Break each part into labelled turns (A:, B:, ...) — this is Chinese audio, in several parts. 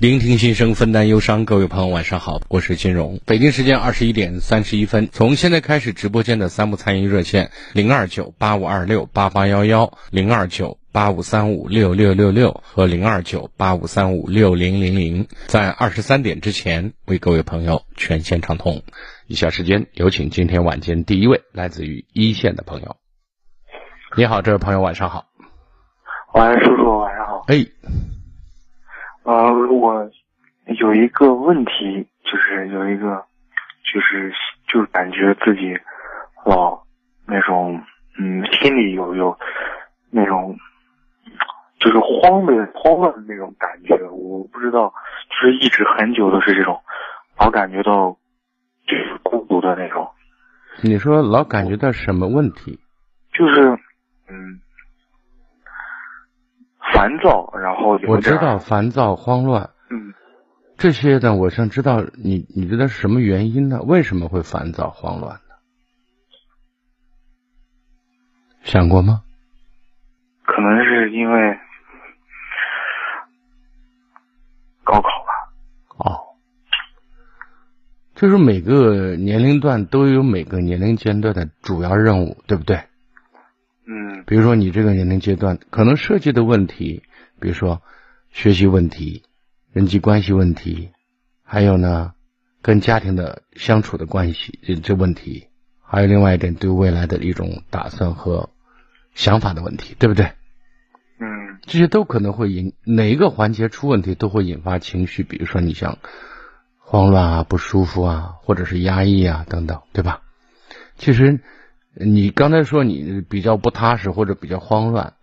A: 聆听心声，分担忧伤。各位朋友，晚上好，我是金荣。北京时间二十一点三十一分，从现在开始，直播间的三部参与热线零二九八五二六八八幺幺、零二九八五三五六六六六和零二九八五三五六零零零，在二十三点之前为各位朋友全线畅通。以下时间有请今天晚间第一位来自于一线的朋友。你好，这位朋友，晚上好。
B: 晚安，叔叔，晚上好。
A: 哎。
B: 呃，我有一个问题，就是有一个，就是就是感觉自己老那种，嗯，心里有有那种，就是慌的慌乱的那种感觉。我不知道，就是一直很久都是这种，老感觉到就是孤独的那种。
A: 你说老感觉到什么问题？
B: 就是嗯。烦躁，然后
A: 我知道烦躁、慌乱，
B: 嗯，
A: 这些呢，我想知道你，你觉得是什么原因呢？为什么会烦躁、慌乱呢？想过吗？
B: 可能是因为高考吧。
A: 哦，就是每个年龄段都有每个年龄阶段的主要任务，对不对？
B: 嗯，
A: 比如说你这个年龄阶段可能涉及的问题，比如说学习问题、人际关系问题，还有呢跟家庭的相处的关系这这问题，还有另外一点对未来的一种打算和想法的问题，对不对？
B: 嗯，
A: 这些都可能会引哪一个环节出问题，都会引发情绪，比如说你像慌乱啊、不舒服啊，或者是压抑啊等等，对吧？其实。你刚才说你比较不踏实或者比较慌乱，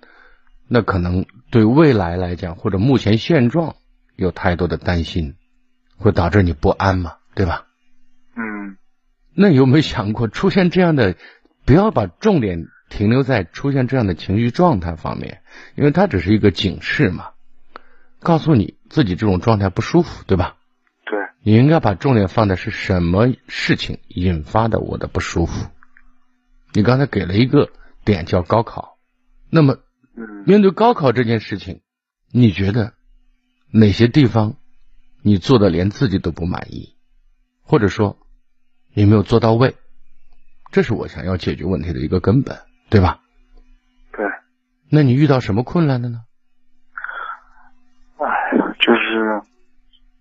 A: 那可能对未来来讲或者目前现状有太多的担心，会导致你不安嘛，对吧？
B: 嗯。
A: 那有没有想过出现这样的？不要把重点停留在出现这样的情绪状态方面，因为它只是一个警示嘛，告诉你自己这种状态不舒服，对吧？
B: 对。
A: 你应该把重点放的是什么事情引发的我的不舒服？你刚才给了一个点叫高考，那么面对高考这件事情，你觉得哪些地方你做的连自己都不满意，或者说你没有做到位？这是我想要解决问题的一个根本，对吧？
B: 对。
A: 那你遇到什么困难了呢？
B: 哎，就是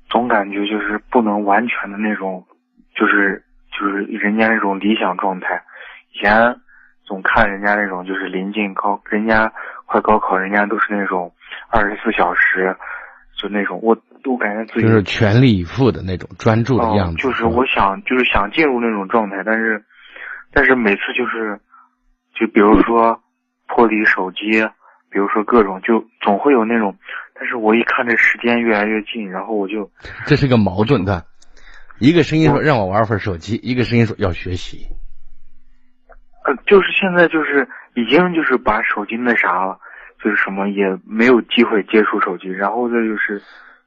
B: 总感觉就是不能完全的那种，就是就是人家那种理想状态。以前总看人家那种，就是临近高，人家快高考，人家都是那种二十四小时，就那种，我都感觉自己
A: 就是全力以赴的那种专注的样子。
B: 就是我想，就是想进入那种状态，但是，但是每次就是，就比如说脱离手机，比如说各种，就总会有那种，但是我一看这时间越来越近，然后我就
A: 这是个矛盾的，一个声音说让我玩会儿手机，一个声音说要学习。
B: 呃，就是现在就是已经就是把手机那啥了，就是什么也没有机会接触手机，然后再就是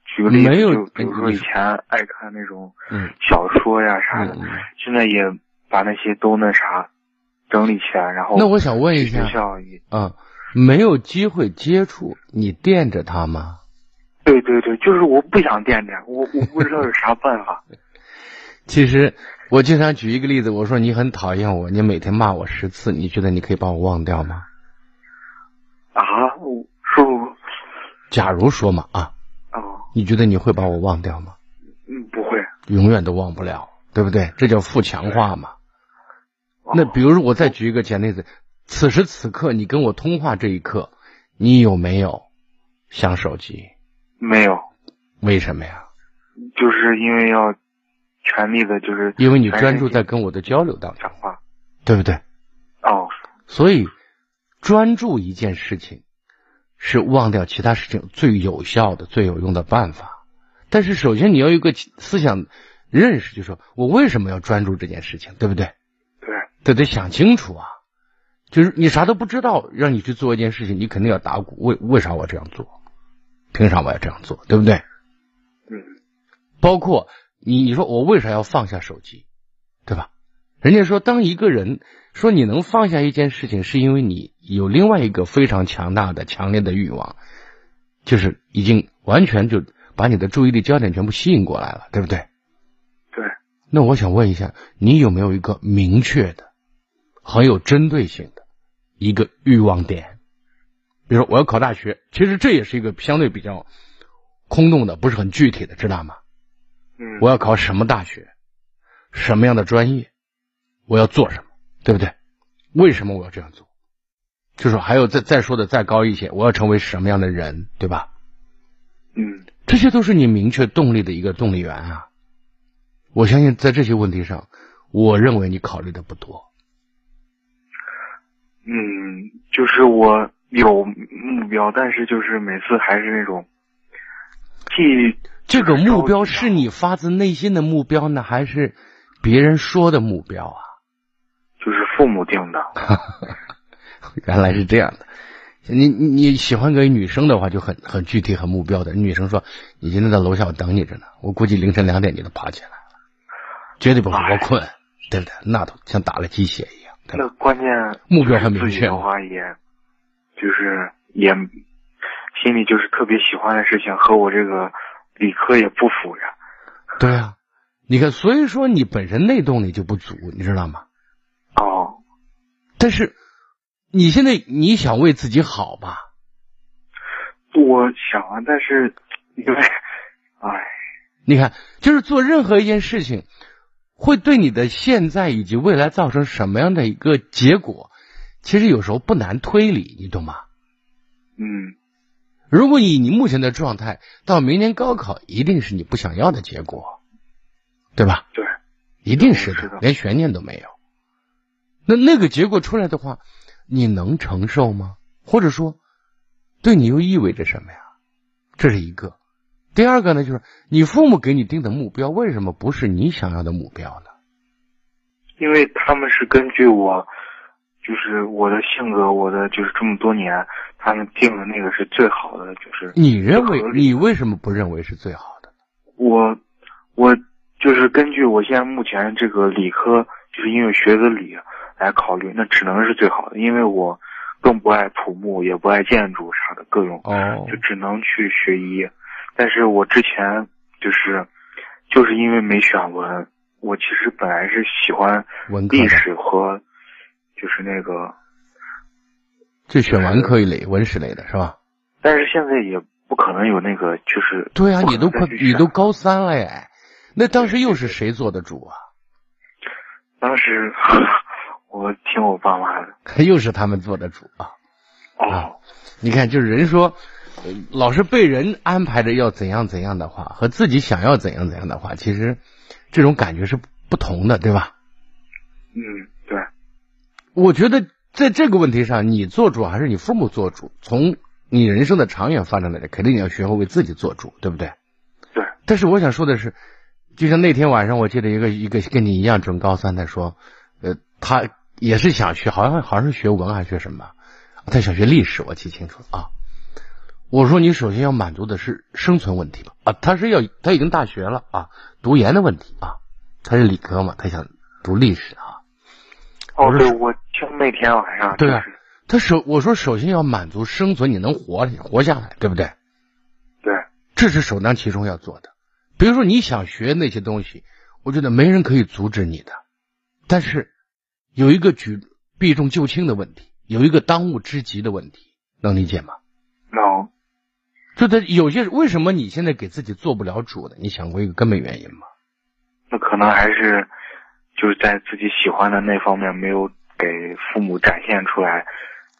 B: 举个例子，就比如说以前爱看那种小说呀啥的，现在也把那些都那啥整理起来，然后
A: 那我想问一下，啊，没有机会接触，你惦着他吗？
B: 对对对，就是我不想惦着，我我不知道有啥办法。
A: 其实。我经常举一个例子，我说你很讨厌我，你每天骂我十次，你觉得你可以把我忘掉吗？
B: 啊，说，
A: 假如说嘛啊，
B: 哦，
A: 你觉得你会把我忘掉吗？
B: 嗯，不会，
A: 永远都忘不了，对不对？这叫负强化嘛。那比如说，我再举一个简例子，此时此刻你跟我通话这一刻，你有没有想手机？
B: 没有，
A: 为什么呀？
B: 就是因为要全力的，就是
A: 因为你专注在跟我的交流当中，
B: 讲话。
A: 对不对？
B: 哦，
A: 所以专注一件事情是忘掉其他事情最有效的、最有用的办法。但是首先你要有一个思想认识，就是说我为什么要专注这件事情，对不对？
B: 对，
A: 得得想清楚啊。就是你啥都不知道，让你去做一件事情，你肯定要打鼓。为为啥我这样做？凭啥我要这样做？对不对？
B: 嗯，
A: 包括你，你说我为啥要放下手机，对吧？人家说，当一个人说你能放下一件事情，是因为你有另外一个非常强大的、强烈的欲望，就是已经完全就把你的注意力焦点全部吸引过来了，对不对？
B: 对。
A: 那我想问一下，你有没有一个明确的、很有针对性的一个欲望点？比如说，我要考大学，其实这也是一个相对比较空洞的，不是很具体的，知道吗？
B: 嗯。
A: 我要考什么大学？什么样的专业？我要做什么，对不对？为什么我要这样做？就是还有再再说的再高一些，我要成为什么样的人，对吧？
B: 嗯，
A: 这些都是你明确动力的一个动力源啊！我相信在这些问题上，我认为你考虑的不多。
B: 嗯，就是我有目标，但是就是每次还是那种，既
A: 这个目标是你发自内心的目标呢，还是别人说的目标啊？
B: 就是父母定的，
A: 原来是这样的。你你你喜欢个女生的话，就很很具体、很目标的。女生说：“你今天在楼下，我等你着呢。”我估计凌晨两点你都爬起来了，绝对不会我困，对不对？那都像打了鸡血一样。
B: 那关键
A: 目标很明确
B: 的话，也就是也心里就是特别喜欢的事情，和我这个理科也不符呀。
A: 对啊，你看，所以说你本身内动力就不足，你知道吗？
B: 哦，
A: 但是你现在你想为自己好吧？
B: 我想啊，但是因为，哎，
A: 你看，就是做任何一件事情，会对你的现在以及未来造成什么样的一个结果，其实有时候不难推理，你懂吗？
B: 嗯，
A: 如果以你目前的状态，到明年高考一定是你不想要的结果，对吧？
B: 对，
A: 一定是
B: 是的
A: 连悬念都没有。那那个结果出来的话，你能承受吗？或者说，对你又意味着什么呀？这是一个。第二个呢，就是你父母给你定的目标，为什么不是你想要的目标呢？
B: 因为他们是根据我，就是我的性格，我的就是这么多年，他们定的那个是最好的，就是
A: 你认为你为什么不认为是最好的？
B: 我我就是根据我现在目前这个理科，就是因为学的理来考虑，那只能是最好的，因为我更不爱土木，也不爱建筑啥的各种，
A: 哦
B: 就只能去学医。但是我之前就是就是因为没选文，我其实本来是喜欢历史和就是那个，
A: 就选文科一类、文史类的是吧？
B: 但是现在也不可能有那个就是
A: 对啊，你都快你都高三了耶，那当时又是谁做的主啊？
B: 当时 我听我爸妈的
A: 又是他们做的主啊！
B: 哦，
A: 你看，就是人说，呃老是被人安排着要怎样怎样的话，和自己想要怎样怎样的话，其实这种感觉是不同的，对吧？
B: 嗯，对，
A: 我觉得在这个问题上，你做主还是你父母做主？从你人生的长远发展来讲，肯定你要学会为自己做主，对不对？
B: 对，
A: 但是我想说的是，就像那天晚上，我记得一个一个跟你一样准高三的说，呃，他也是想学，好像好像是学文还是学什么，他想学历史，我记清楚了啊。我说你首先要满足的是生存问题吧啊，他是要他已经大学了啊，读研的问题啊，他是理科嘛，他想读历史啊。
B: 哦，对，我听那天晚上
A: 对啊他首我说首先要满足生存，你能活活下来，对不对？
B: 对，
A: 这是首当其冲要做的。比如说你想学那些东西，我觉得没人可以阻止你的，但是有一个举避重就轻的问题，有一个当务之急的问题，能理解吗？
B: 能，
A: 就他有些为什么你现在给自己做不了主呢？你想过一个根本原因吗？
B: 那可能还是就是在自己喜欢的那方面没有给父母展现出来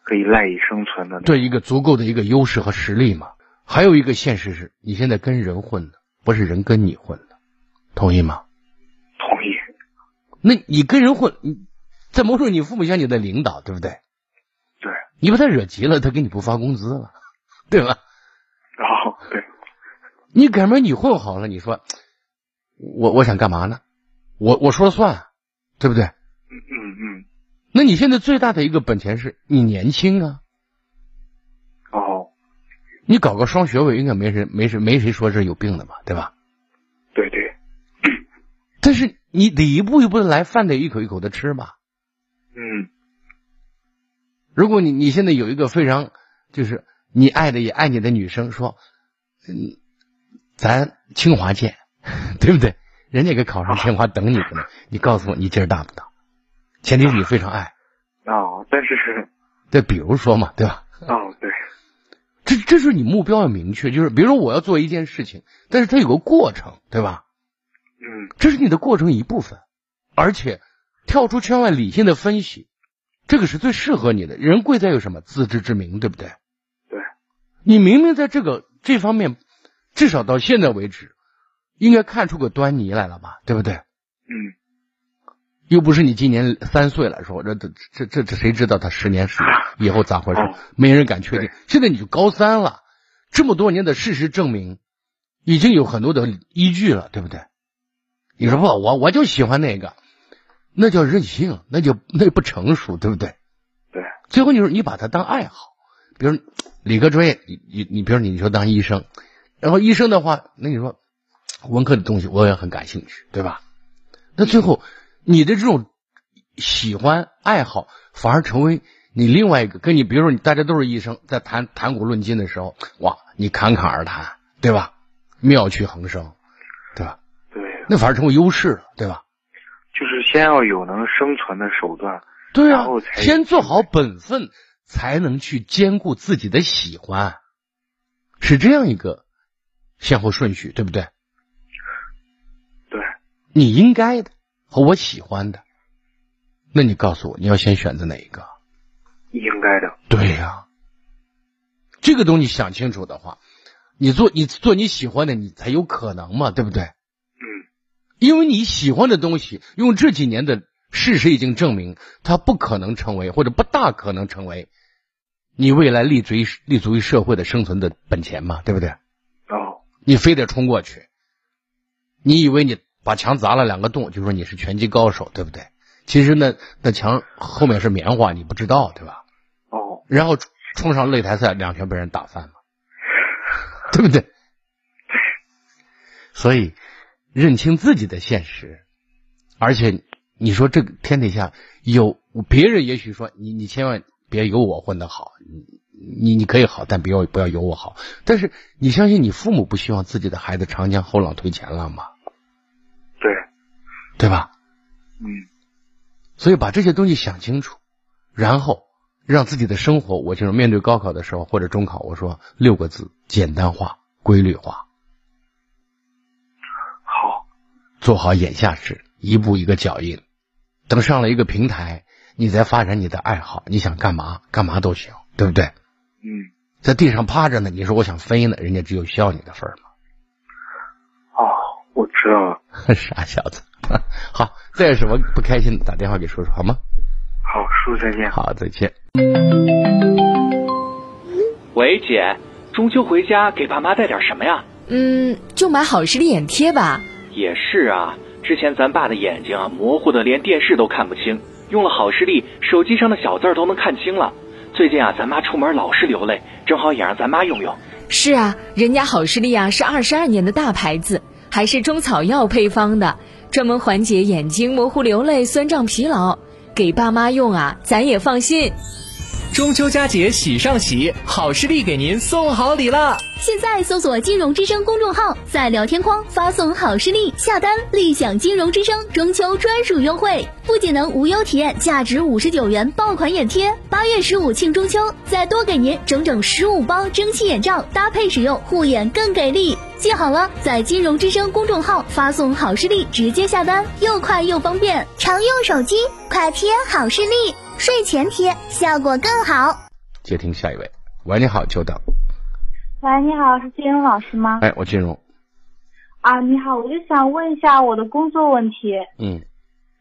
B: 可以赖以生存的。
A: 对一个足够的一个优势和实力嘛。还有一个现实是，你现在跟人混的，不是人跟你混的，同意吗？
B: 同意。
A: 那你跟人混，你在某种你父母像你的领导，对不对？
B: 对。
A: 你把他惹急了，他给你不发工资了，对吧？
B: 然后，对。
A: 你赶明你混好了，你说我我想干嘛呢？我我说了算，对不对？
B: 嗯嗯嗯。
A: 那你现在最大的一个本钱是你年轻啊。
B: 哦。
A: 你搞个双学位，应该没人没谁没谁说是有病的吧？对吧？
B: 对对。
A: 但是你得一步一步的来，饭得一口一口的吃吧。
B: 嗯。
A: 如果你你现在有一个非常就是你爱的也爱你的女生说，嗯，咱清华见，对不对？人家给考上清华等你呢，你告诉我你劲儿大不大？前提是你非常爱。
B: 哦，但是，
A: 对，比如说嘛，对吧？
B: 哦，对。
A: 这这是你目标要明确，就是比如说我要做一件事情，但是它有个过程，对吧？
B: 嗯。
A: 这是你的过程一部分，而且跳出圈外理性的分析，这个是最适合你的。人贵在有什么？自知之明，对不对？
B: 对。
A: 你明明在这个这方面，至少到现在为止。应该看出个端倪来了吧，对不对？
B: 嗯。
A: 又不是你今年三岁了，说这这这这这谁知道他十年十以后咋回事？没人敢确定。现在你就高三了，这么多年的事实证明，已经有很多的依据了，对不对？你说不，我我就喜欢那个，那叫任性，那就那不成熟，对不对？
B: 对。
A: 最后你说你把它当爱好，比如理科专业，你你你，比如你说当医生，然后医生的话，那你说。文科的东西我也很感兴趣，对吧？那最后你的这种喜欢爱好，反而成为你另外一个跟你，比如说你大家都是医生，在谈谈古论今的时候，哇，你侃侃而谈，对吧？妙趣横生，对吧？
B: 对，
A: 那反而成为优势了，对吧？
B: 就是先要有能生存的手段，
A: 对啊，
B: 才
A: 先做好本分，才能去兼顾自己的喜欢，是这样一个先后顺序，对不对对？你应该的和我喜欢的，那你告诉我，你要先选择哪一个？
B: 应该的。
A: 对呀，这个东西想清楚的话，你做你做你喜欢的，你才有可能嘛，对不对？
B: 嗯。
A: 因为你喜欢的东西，用这几年的事实已经证明，它不可能成为，或者不大可能成为你未来立足于立足于社会的生存的本钱嘛，对不对？
B: 哦。
A: 你非得冲过去，你以为你？把墙砸了两个洞，就说你是拳击高手，对不对？其实那那墙后面是棉花，你不知道，对吧？
B: 哦。
A: 然后冲上擂台赛，两拳被人打翻了，对不对？所以认清自己的现实，而且你说这个天底下有别人，也许说你你千万别有我混得好，你你你可以好，但不要不要有我好。但是你相信你父母不希望自己的孩子长江后浪推前浪吗？对吧？
B: 嗯，
A: 所以把这些东西想清楚，然后让自己的生活，我就是面对高考的时候或者中考，我说六个字：简单化、规律化。
B: 好，
A: 做好眼下事，一步一个脚印。等上了一个平台，你再发展你的爱好，你想干嘛干嘛都行，对不对？
B: 嗯，
A: 在地上趴着呢，你说我想飞呢，人家只有笑你的份儿吗？
B: 哦，我知道了。
A: 傻小子。好，再有什么不开心，打电话给叔叔好吗？
B: 好，叔叔再见。
A: 好，再见。
C: 喂，姐，中秋回家给爸妈带点什么呀？
D: 嗯，就买好视力眼贴吧。
C: 也是啊，之前咱爸的眼睛啊，模糊的连电视都看不清，用了好视力，手机上的小字儿都能看清了。最近啊，咱妈出门老是流泪，正好也让咱妈用用。
D: 是啊，人家好视力啊是二十二年的大牌子，还是中草药配方的。专门缓解眼睛模糊、流泪、酸胀、疲劳，给爸妈用啊，咱也放心。
E: 中秋佳节喜上喜，好视力给您送好礼了。
F: 现在搜索“金融之声”公众号，在聊天框发送“好视力”下单，立享金融之声中秋专属优惠，不仅能无忧体验价值五十九元爆款眼贴，八月十五庆中秋，再多给您整整十五包蒸汽眼罩，搭配使用护眼更给力。记好了，在金融之声公众号发送“好视力”，直接下单，又快又方便。常用手机快贴好视力。睡前贴效果更好。
A: 接听下一位，喂，你好，久等。
G: 喂，你好，是金荣老师吗？
A: 哎，我金荣。
G: 啊，你好，我就想问一下我的工作问题。
A: 嗯。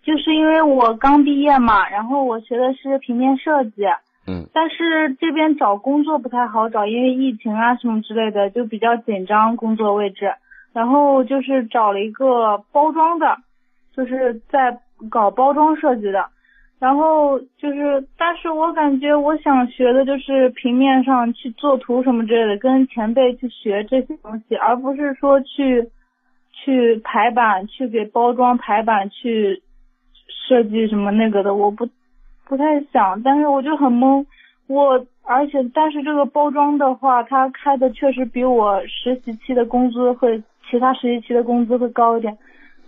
G: 就是因为我刚毕业嘛，然后我学的是平面设计。
A: 嗯。
G: 但是这边找工作不太好找，因为疫情啊什么之类的，就比较紧张工作位置。然后就是找了一个包装的，就是在搞包装设计的。然后就是，但是我感觉我想学的就是平面上去做图什么之类的，跟前辈去学这些东西，而不是说去去排版，去给包装排版去设计什么那个的，我不不太想。但是我就很懵，我而且但是这个包装的话，他开的确实比我实习期的工资会，其他实习期的工资会高一点。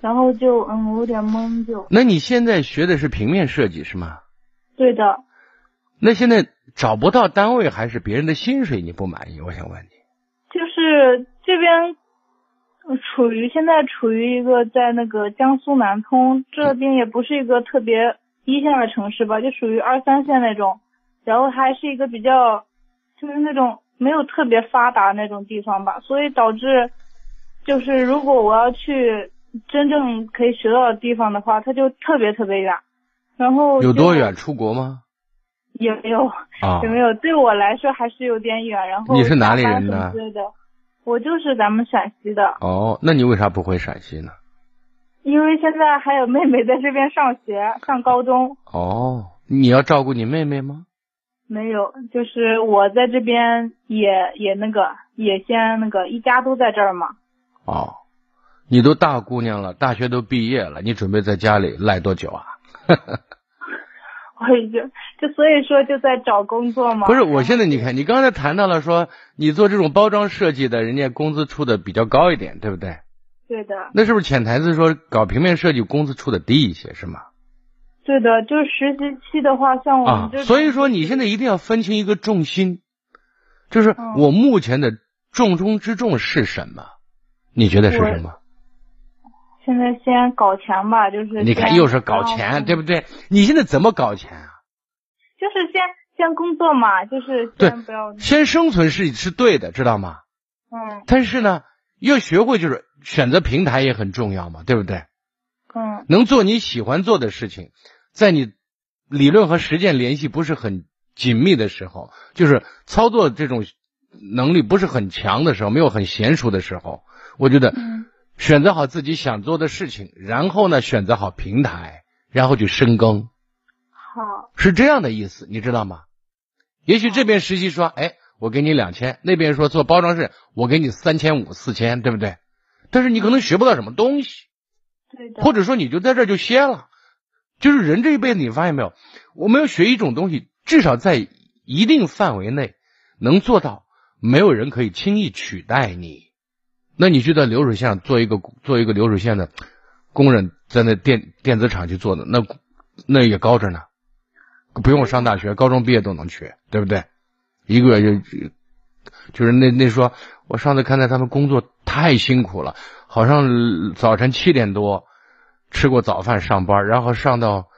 G: 然后就嗯，有点懵就。
A: 那你现在学的是平面设计是吗？
G: 对的。
A: 那现在找不到单位还是别人的薪水你不满意？我想问你。
G: 就是这边处于现在处于一个在那个江苏南通这边也不是一个特别一线的城市吧，就属于二三线那种，然后还是一个比较就是那种没有特别发达那种地方吧，所以导致就是如果我要去。真正可以学到的地方的话，它就特别特别远，然后
A: 有多远？出国吗？
G: 也没有啊，有没有？对我来说还是有点远。然后
A: 你是哪里人呢？
G: 对的，我就是咱们陕西的。
A: 哦，那你为啥不回陕西呢？
G: 因为现在还有妹妹在这边上学，上高中。
A: 哦，你要照顾你妹妹吗？
G: 没有，就是我在这边也也那个也先那个一家都在这儿嘛。
A: 哦。你都大姑娘了，大学都毕业了，你准备在家里赖多久啊？
G: 我已经就所以说就在找工作嘛。
A: 不是，我现在你看，你刚才谈到了说你做这种包装设计的，人家工资出的比较高一点，对不对？
G: 对的。
A: 那是不是潜台词说搞平面设计工资出的低一些，是吗？
G: 对的，就是实习期的话，像我们
A: 啊，所以说你现在一定要分清一个重心，就是我目前的重中之重是什么？你觉得是什么？
G: 现在先搞钱吧，就是
A: 你看又是搞钱，对不对？你现在怎么搞钱啊？
G: 就是先先工作嘛，就是先不要
A: 先生存是是对的，知道吗？
G: 嗯。
A: 但是呢，要学会就是选择平台也很重要嘛，对不对？
G: 嗯。
A: 能做你喜欢做的事情，在你理论和实践联系不是很紧密的时候，就是操作这种能力不是很强的时候，没有很娴熟的时候，我觉得。选择好自己想做的事情，然后呢，选择好平台，然后去深耕。
G: 好，
A: 是这样的意思，你知道吗？也许这边实习说，哎，我给你两千，那边说做包装室，我给你三千五、四千，对不对？但是你可能学不到什么东西，
G: 对的。
A: 或者说你就在这就歇了。就是人这一辈子，你发现没有？我们要学一种东西，至少在一定范围内能做到，没有人可以轻易取代你。那你就在流水线做一个做一个流水线的工人，在那电电子厂去做的，那那也高着呢，不用上大学，高中毕业都能去，对不对？一个月就就是那那说，我上次看到他们工作太辛苦了，好像早晨七点多吃过早饭上班，然后上到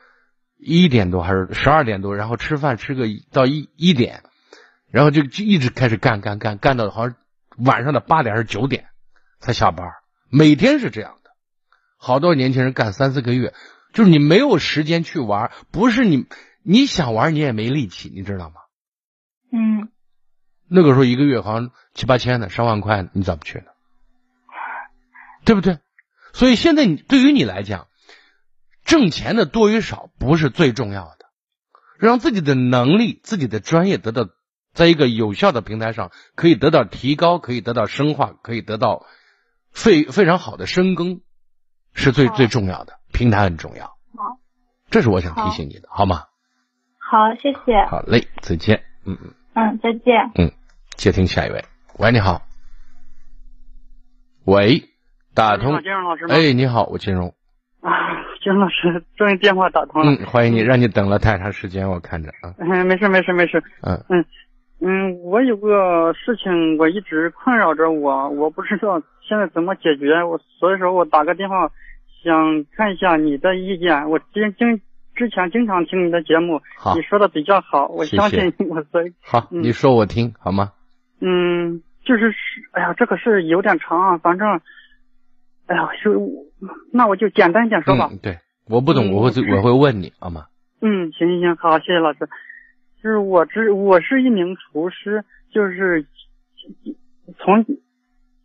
A: 一点多还是十二点多，然后吃饭吃个到一一点，然后就就一直开始干干干干到好像晚上的八点还是九点。才下班，每天是这样的，好多年轻人干三四个月，就是你没有时间去玩，不是你你想玩你也没力气，你知道吗？
G: 嗯，
A: 那个时候一个月好像七八千的，上万块，你咋不去呢？对不对？所以现在你对于你来讲，挣钱的多与少不是最重要的，让自己的能力、自己的专业得到在一个有效的平台上可以得到提高，可以得到深化，可以得到。非非常好的深耕是最最重要的，平台很重要。
G: 好，
A: 这是我想提醒你的，好吗？
G: 好，谢谢。
A: 好嘞，再见。嗯
G: 嗯。嗯，再见。
A: 嗯，接听下一位。喂，你好。喂，打通。
H: 金融老师吗？
A: 哎，你好，我金融。
H: 啊，金融老师，终于电话打通了。
A: 嗯，欢迎你，让你等了太长时间，我看着啊。
H: 嗯，没事没事没事。
A: 嗯
H: 嗯。嗯，我有个事情，我一直困扰着我，我不知道现在怎么解决，我所以说我打个电话，想看一下你的意见。我经经之之前经常听你的节目，你说的比较好，我相信我所以
A: 好，
H: 嗯
A: 你说我听好吗？
H: 嗯，就是是，哎呀，这个事有点长啊，反正，哎呀，就那我就简单一点说吧。
A: 嗯，对，我不懂，
H: 嗯
A: 我会
H: 是
A: 我会问你好吗？
H: 嗯，行行行，好，谢谢老师。就是我知我是一名厨师，就是从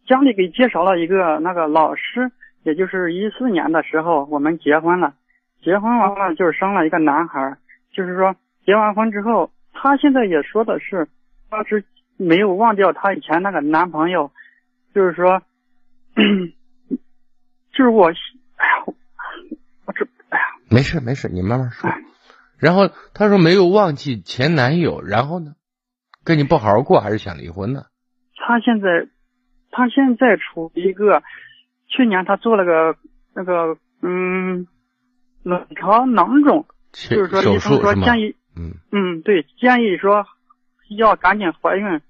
H: 家里给介绍了一个那个老师，也就是一四年的时候我们结婚了，结婚完了就是生了一个男孩儿，就是说结完婚之后，他现在也说的是，他是没有忘掉她以前那个男朋友，就是说，就是我，哎呀，我我这，哎呀。
A: 没事没事，你慢慢说
H: 哎。
A: 然后他说没有忘记前男友，然后呢，跟你不好好过，还是想离婚呢？
H: 他现在，他现在处一个，去年他做了个那个嗯，卵巢囊肿，就是说医生？说建议，
A: 嗯
H: 嗯，对，建议说要赶紧怀孕，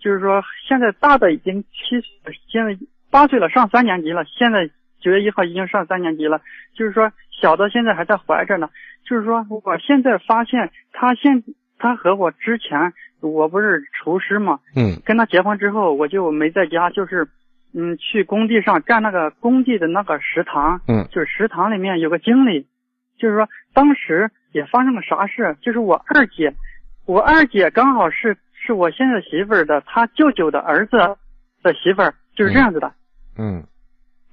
H: 就是说现在大的已经七岁，现在八岁了，上三年级了，现在九月一号已经上三年级了，就是说小的现在还在怀着呢，就是说我现在发现他现他和我之前我不是厨师嘛，
A: 嗯。
H: 跟他结婚之后，我就没在家，就是嗯去工地上干那个工地的那个食堂，
A: 嗯。
H: 就是食堂里面有个经理，就是说当时也发生了啥事，就是我二姐，我二姐刚好是是我现在媳妇儿的她舅舅的儿子的媳妇儿，就是这样子的。
A: 嗯，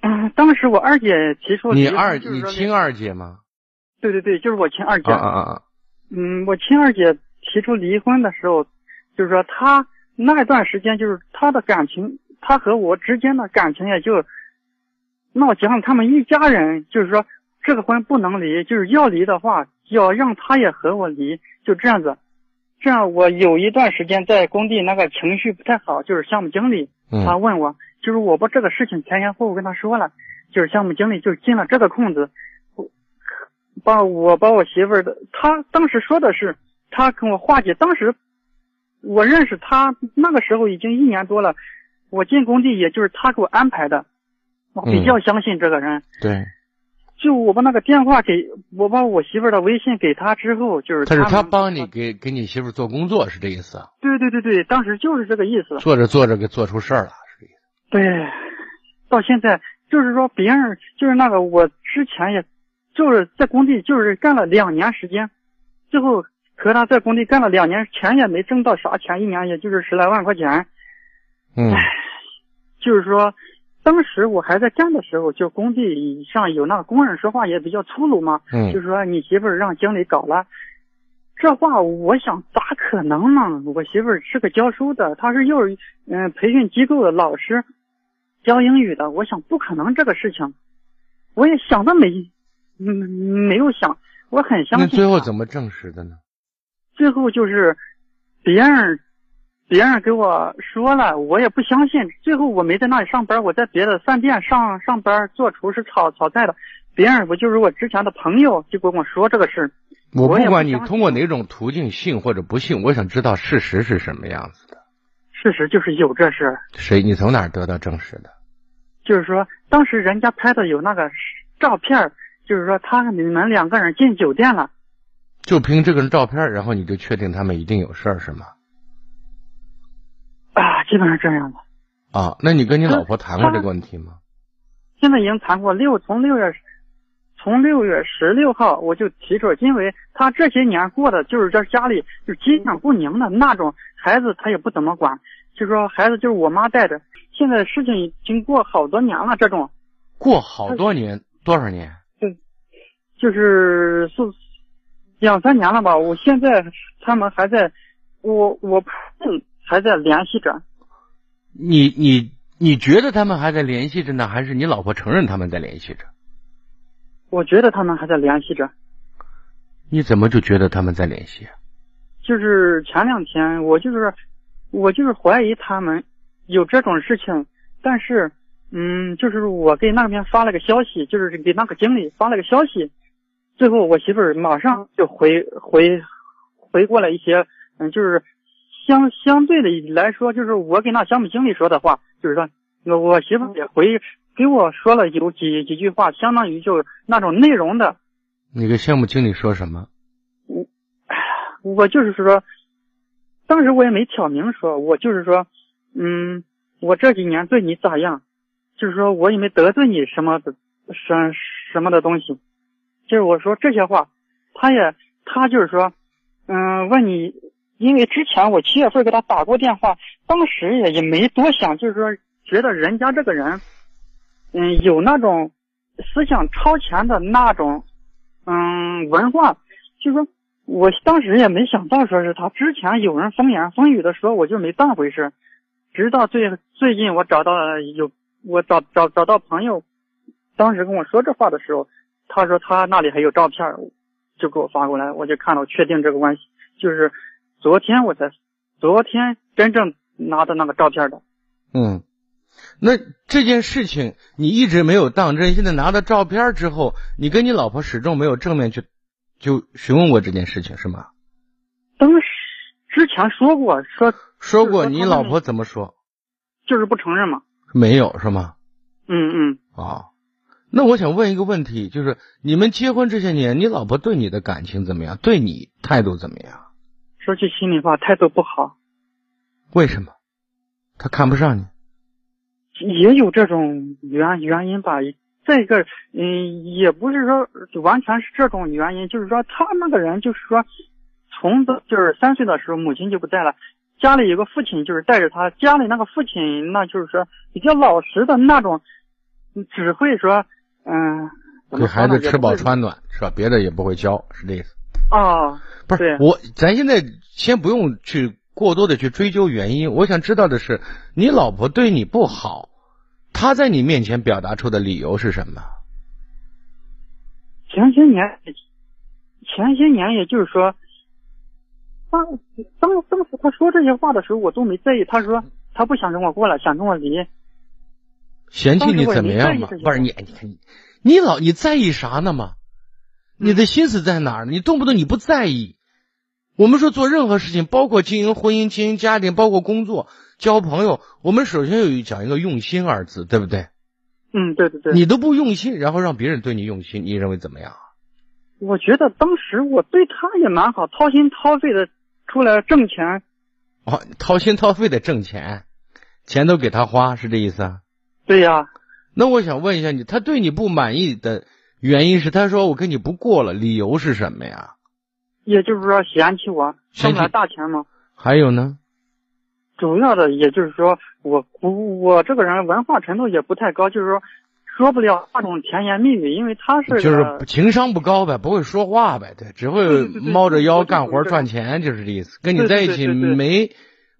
H: 嗯，当时我二姐提出
A: 你二你亲二姐吗？
H: 对对对，就是我亲二姐。
A: 啊啊啊啊！
H: 嗯，我亲二姐提出离婚的时候，就是说她那段时间就是她的感情，她和我之间的感情也就闹僵了。他们一家人就是说这个婚不能离，就是要离的话，要让她也和我离，就这样子。这样我有一段时间在工地那个情绪不太好，就是项目经理他
A: 嗯
H: 问我，就是我把这个事情前前后后跟他说了，就是项目经理就进了这个空子，我把我把我媳妇儿的，他当时说的是他跟我化解，当时我认识他那个时候已经一年多了，我进工地也就是他给我安排的，我比较相信这个人。
A: 对，
H: 就我把那个电话给我把我媳妇儿的微信给他之后，就是
A: 他是他帮你给给你媳妇做工作，是这意思啊？
H: 对对对对，当时就是这个意思。
A: 做着做着给做出事儿了，是这意思。
H: 对，到现在就是说别人就是那个我之前也就是在工地就是干了两年时间，最后和他在工地干了两年，钱也没挣到啥钱，一年也就是十来万块钱。
A: 嗯
H: 就是说，当时我还在干的时候，就工地上有那个工人说话也比较粗鲁嘛，
A: 嗯
H: 就是说你媳妇儿让经理搞了。这话我想咋可能呢？我媳妇儿是个教书的，她是幼儿嗯、培训机构的老师，教英语的。我想不可能这个事情，我也想都没嗯没有想，我很相信
A: 那
H: 信。
A: 最后怎么证实的呢？
H: 最后就是别人别人给我说了，我也不相信。最后我没在那里上班，我在别的饭店上上班做厨师炒炒菜的。别人不就是我之前的朋友就跟我说这个事，
A: 我
H: 我
A: 不管你通过哪种途径信或者不信，我想知道事实是什么样子的。
H: 事实就是有这事儿。
A: 谁？你从哪儿得到证实的？
H: 就是说当时人家拍的有那个照片儿，就是说他你们两个人进酒店了。
A: 就凭这个照片，然后你就确定他们一定有事儿是吗？
H: 啊，基本上这样的。
A: 啊，那你跟你老婆谈过这个问题吗？
H: 现在已经谈过六，从六月，从六月十六号我就提出，因为他这些年过的就是这家里就是鸡犬不宁的那种，孩子他也不怎么管，就说孩子就是我妈带着。现在事情已经过好多年了，这种
A: 过好多年，多少年？
H: 就是是两三年了吧。我现在他们还在，我我嗯还在联系着。
A: 你你你觉得他们还在联系着呢，还是你老婆承认他们在联系着？
H: 我觉得他们还在联系着。
A: 你怎么就觉得他们在联系啊？
H: 就是前两天我就是我就是怀疑他们有这种事情，但是嗯，就是我给那边发了个消息，就是给那个经理发了个消息，最后我媳妇儿马上就回回回过来一些，嗯，就是相相对的来说，就是我给那项目经理说的话，就是说我我媳妇儿也回给我说了有几几句话，相当于就是那种内容的，
A: 你跟项目经理说什么？
H: 我就是说，当时我也没挑明说，我就是说，嗯，我这几年对你咋样？就是说我也没得罪你什么的什什么的东西，就是我说这些话，他也他就是说，嗯，问你，因为之前我七月份给他打过电话，当时也也没多想，就是说觉得人家这个人，嗯，有那种思想超前的那种，嗯，文化，就是说。我当时也没想到说是他，之前有人风言风语的说，我就没当回事。直到最最近，我找到有我找找找到朋友，当时跟我说这话的时候，他说他那里还有照片，就给我发过来，我就看到确定这个关系，就是昨天我才昨天真正拿的那个照片的。
A: 嗯，那这件事情你一直没有当真，现在拿到照片之后，你跟你老婆始终没有正面去。就询问过这件事情是吗？
H: 当时之前说过，说
A: 说过，你老婆怎么说？
H: 就是不承认嘛。
A: 没有是吗？
H: 嗯嗯。
A: 啊，那我想问一个问题，就是你们结婚这些年，你老婆对你的感情怎么样？对你态度怎么样？
H: 说句心里话，态度不好。
A: 为什么？她看不上你？
H: 也有这种原原因吧。再一个，嗯，也不是说完全是这种原因，就是说他那个人就是说，从的就是三岁的时候母亲就不在了，家里有个父亲就是带着他，家里那个父亲那就是说比较老实的那种，只会说，嗯，
A: 给孩子吃饱穿暖是吧？别的也不会教，是这意思。
H: 哦，
A: 不是我，咱现在先不用去过多的去追究原因，我想知道的是，你老婆对你不好。她在你面前表达出的理由是什么？
H: 前些年，前些年，也就是说，当当当时她说这些话的时候，我都没在意。她说她不想跟我过了，想跟我离。
A: 嫌弃你怎么样嘛？不是你，你看你，你老你在意啥呢嘛？你的心思在哪儿呢？你动不动你不在意。我们说做任何事情，包括经营婚姻、经营家庭，包括工作。交朋友，我们首先有讲一个用心二字，对不对？
H: 嗯，对对对。
A: 你都不用心，然后让别人对你用心，你认为怎么样？
H: 我觉得当时我对他也蛮好，掏心掏肺的出来挣钱。
A: 哦，掏心掏肺的挣钱，钱都给他花，是这意思啊？
H: 对呀。
A: 那我想问一下你，他对你不满意的原因是，他说我跟你不过了，理由是什么呀？
H: 也就是说嫌弃我挣了大钱吗？
A: 还有呢？
H: 主要的也就是说，我我我这个人文化程度也不太高，就是说说不了那种甜言蜜语，因为他是
A: 就是情商不高呗，不会说话呗，对，只会猫着腰干活赚钱，就是这意思。跟你在一起没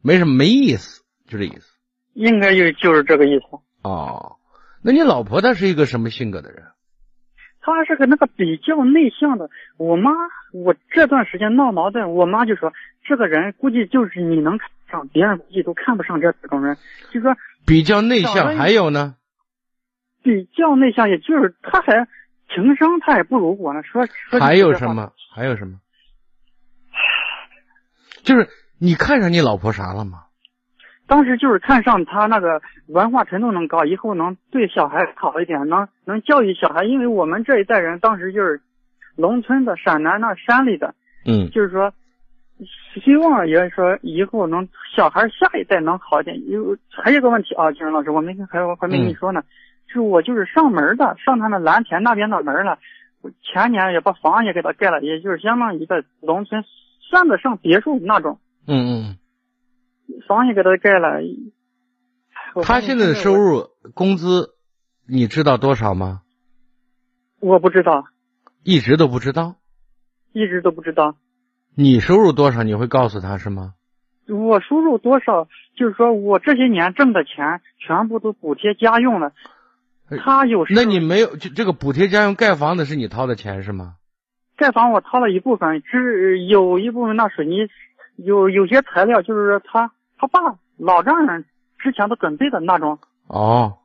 A: 没什么没意思，就这意思。
H: 应该就就是这个意思。
A: 哦，那你老婆她是一个什么性格的人？
H: 她是个那个比较内向的。我妈，我这段时间闹矛盾，我妈就说这个人估计就是你能看。上别人估计都看不上这种人，就说
A: 比较内向，还有呢？
H: 比较内向，也就是他还情商，他也不如我呢。说说
A: 还有什么？还有什么？就是你看上你老婆啥了吗？
H: 当时就是看上他那个文化程度能高，以后能对小孩好一点，能能教育小孩。因为我们这一代人当时就是农村的，陕南那山里的，
A: 嗯，
H: 就是说。希望也说以后能小孩下一代能好一点。有还有个问题啊，金荣老师，我没还还没跟你说呢，是我就是上门的，上他那蓝田那边的门了。前年也把房也给他盖了，也就是相当于在农村算得上别墅那种。
A: 嗯嗯。
H: 房也给他盖了。
A: 他现在的收入工资你知道多少吗？
H: 我不知道。
A: 一直都不知道。
H: 一直都不知道。
A: 你收入多少？你会告诉他是吗？
H: 我收入多少，就是说我这些年挣的钱全部都补贴家用了。他有
A: 那你没有这这个补贴家用盖房子是你掏的钱是吗？
H: 盖房我掏了一部分，只有一部分那水泥，有有些材料就是说他他爸老丈人之前都准备的那种。
A: 哦，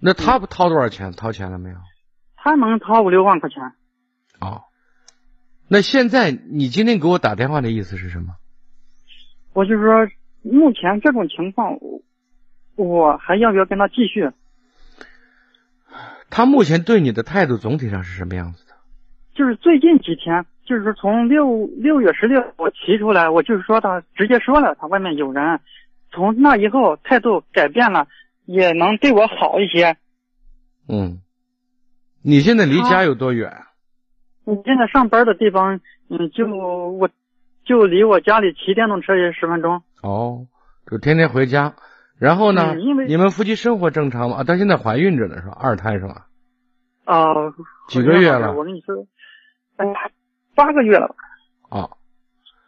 A: 那他不掏多少钱？掏钱了没有？
H: 他能掏五六万块钱。
A: 哦。那现在你今天给我打电话的意思是什么？
H: 我就说，目前这种情况，我还要不要跟他继续？
A: 他目前对你的态度总体上是什么样子的？
H: 就是最近几天，就是说从六六月十六我提出来，我就是说他直接说了，他外面有人。从那以后态度改变了，也能对我好一些。
A: 嗯，你现在离家有多远？
H: 你现在上班的地方，嗯，就我，就离我家里骑电动车也十分钟。
A: 哦，就天天回家。然后呢？
H: 嗯因为
A: 你们夫妻生活正常吗？啊，她现在怀孕着呢，是吧？二胎是吧？
H: 啊、
A: 几个月了
H: 我跟你说，哎，八个月了吧。
A: 啊，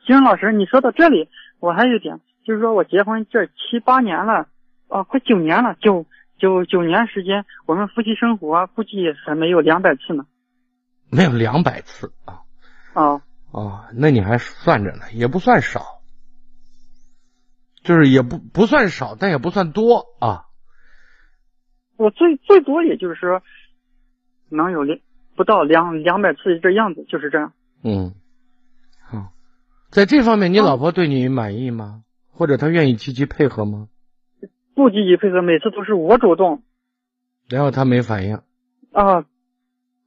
H: 金老师，你说到这里，我还有一点，就是说我结婚这七八年了，啊，快九年了，九九九年时间，我们夫妻生活估计还没有两百次呢。
A: 没有两百次啊。
H: 啊，
A: 哦，那你还算着呢，也不算少，就是也不不算少，但也不算多啊。
H: 我最最多也就是说，能有两不到两两百次这样子，就是这样。
A: 嗯，好，在这方面，你
H: 啊
A: 老婆对你满意吗？或者她愿意积极配合吗？
H: 不积极配合，每次都是我主动
A: 然后她没反应，
H: 啊，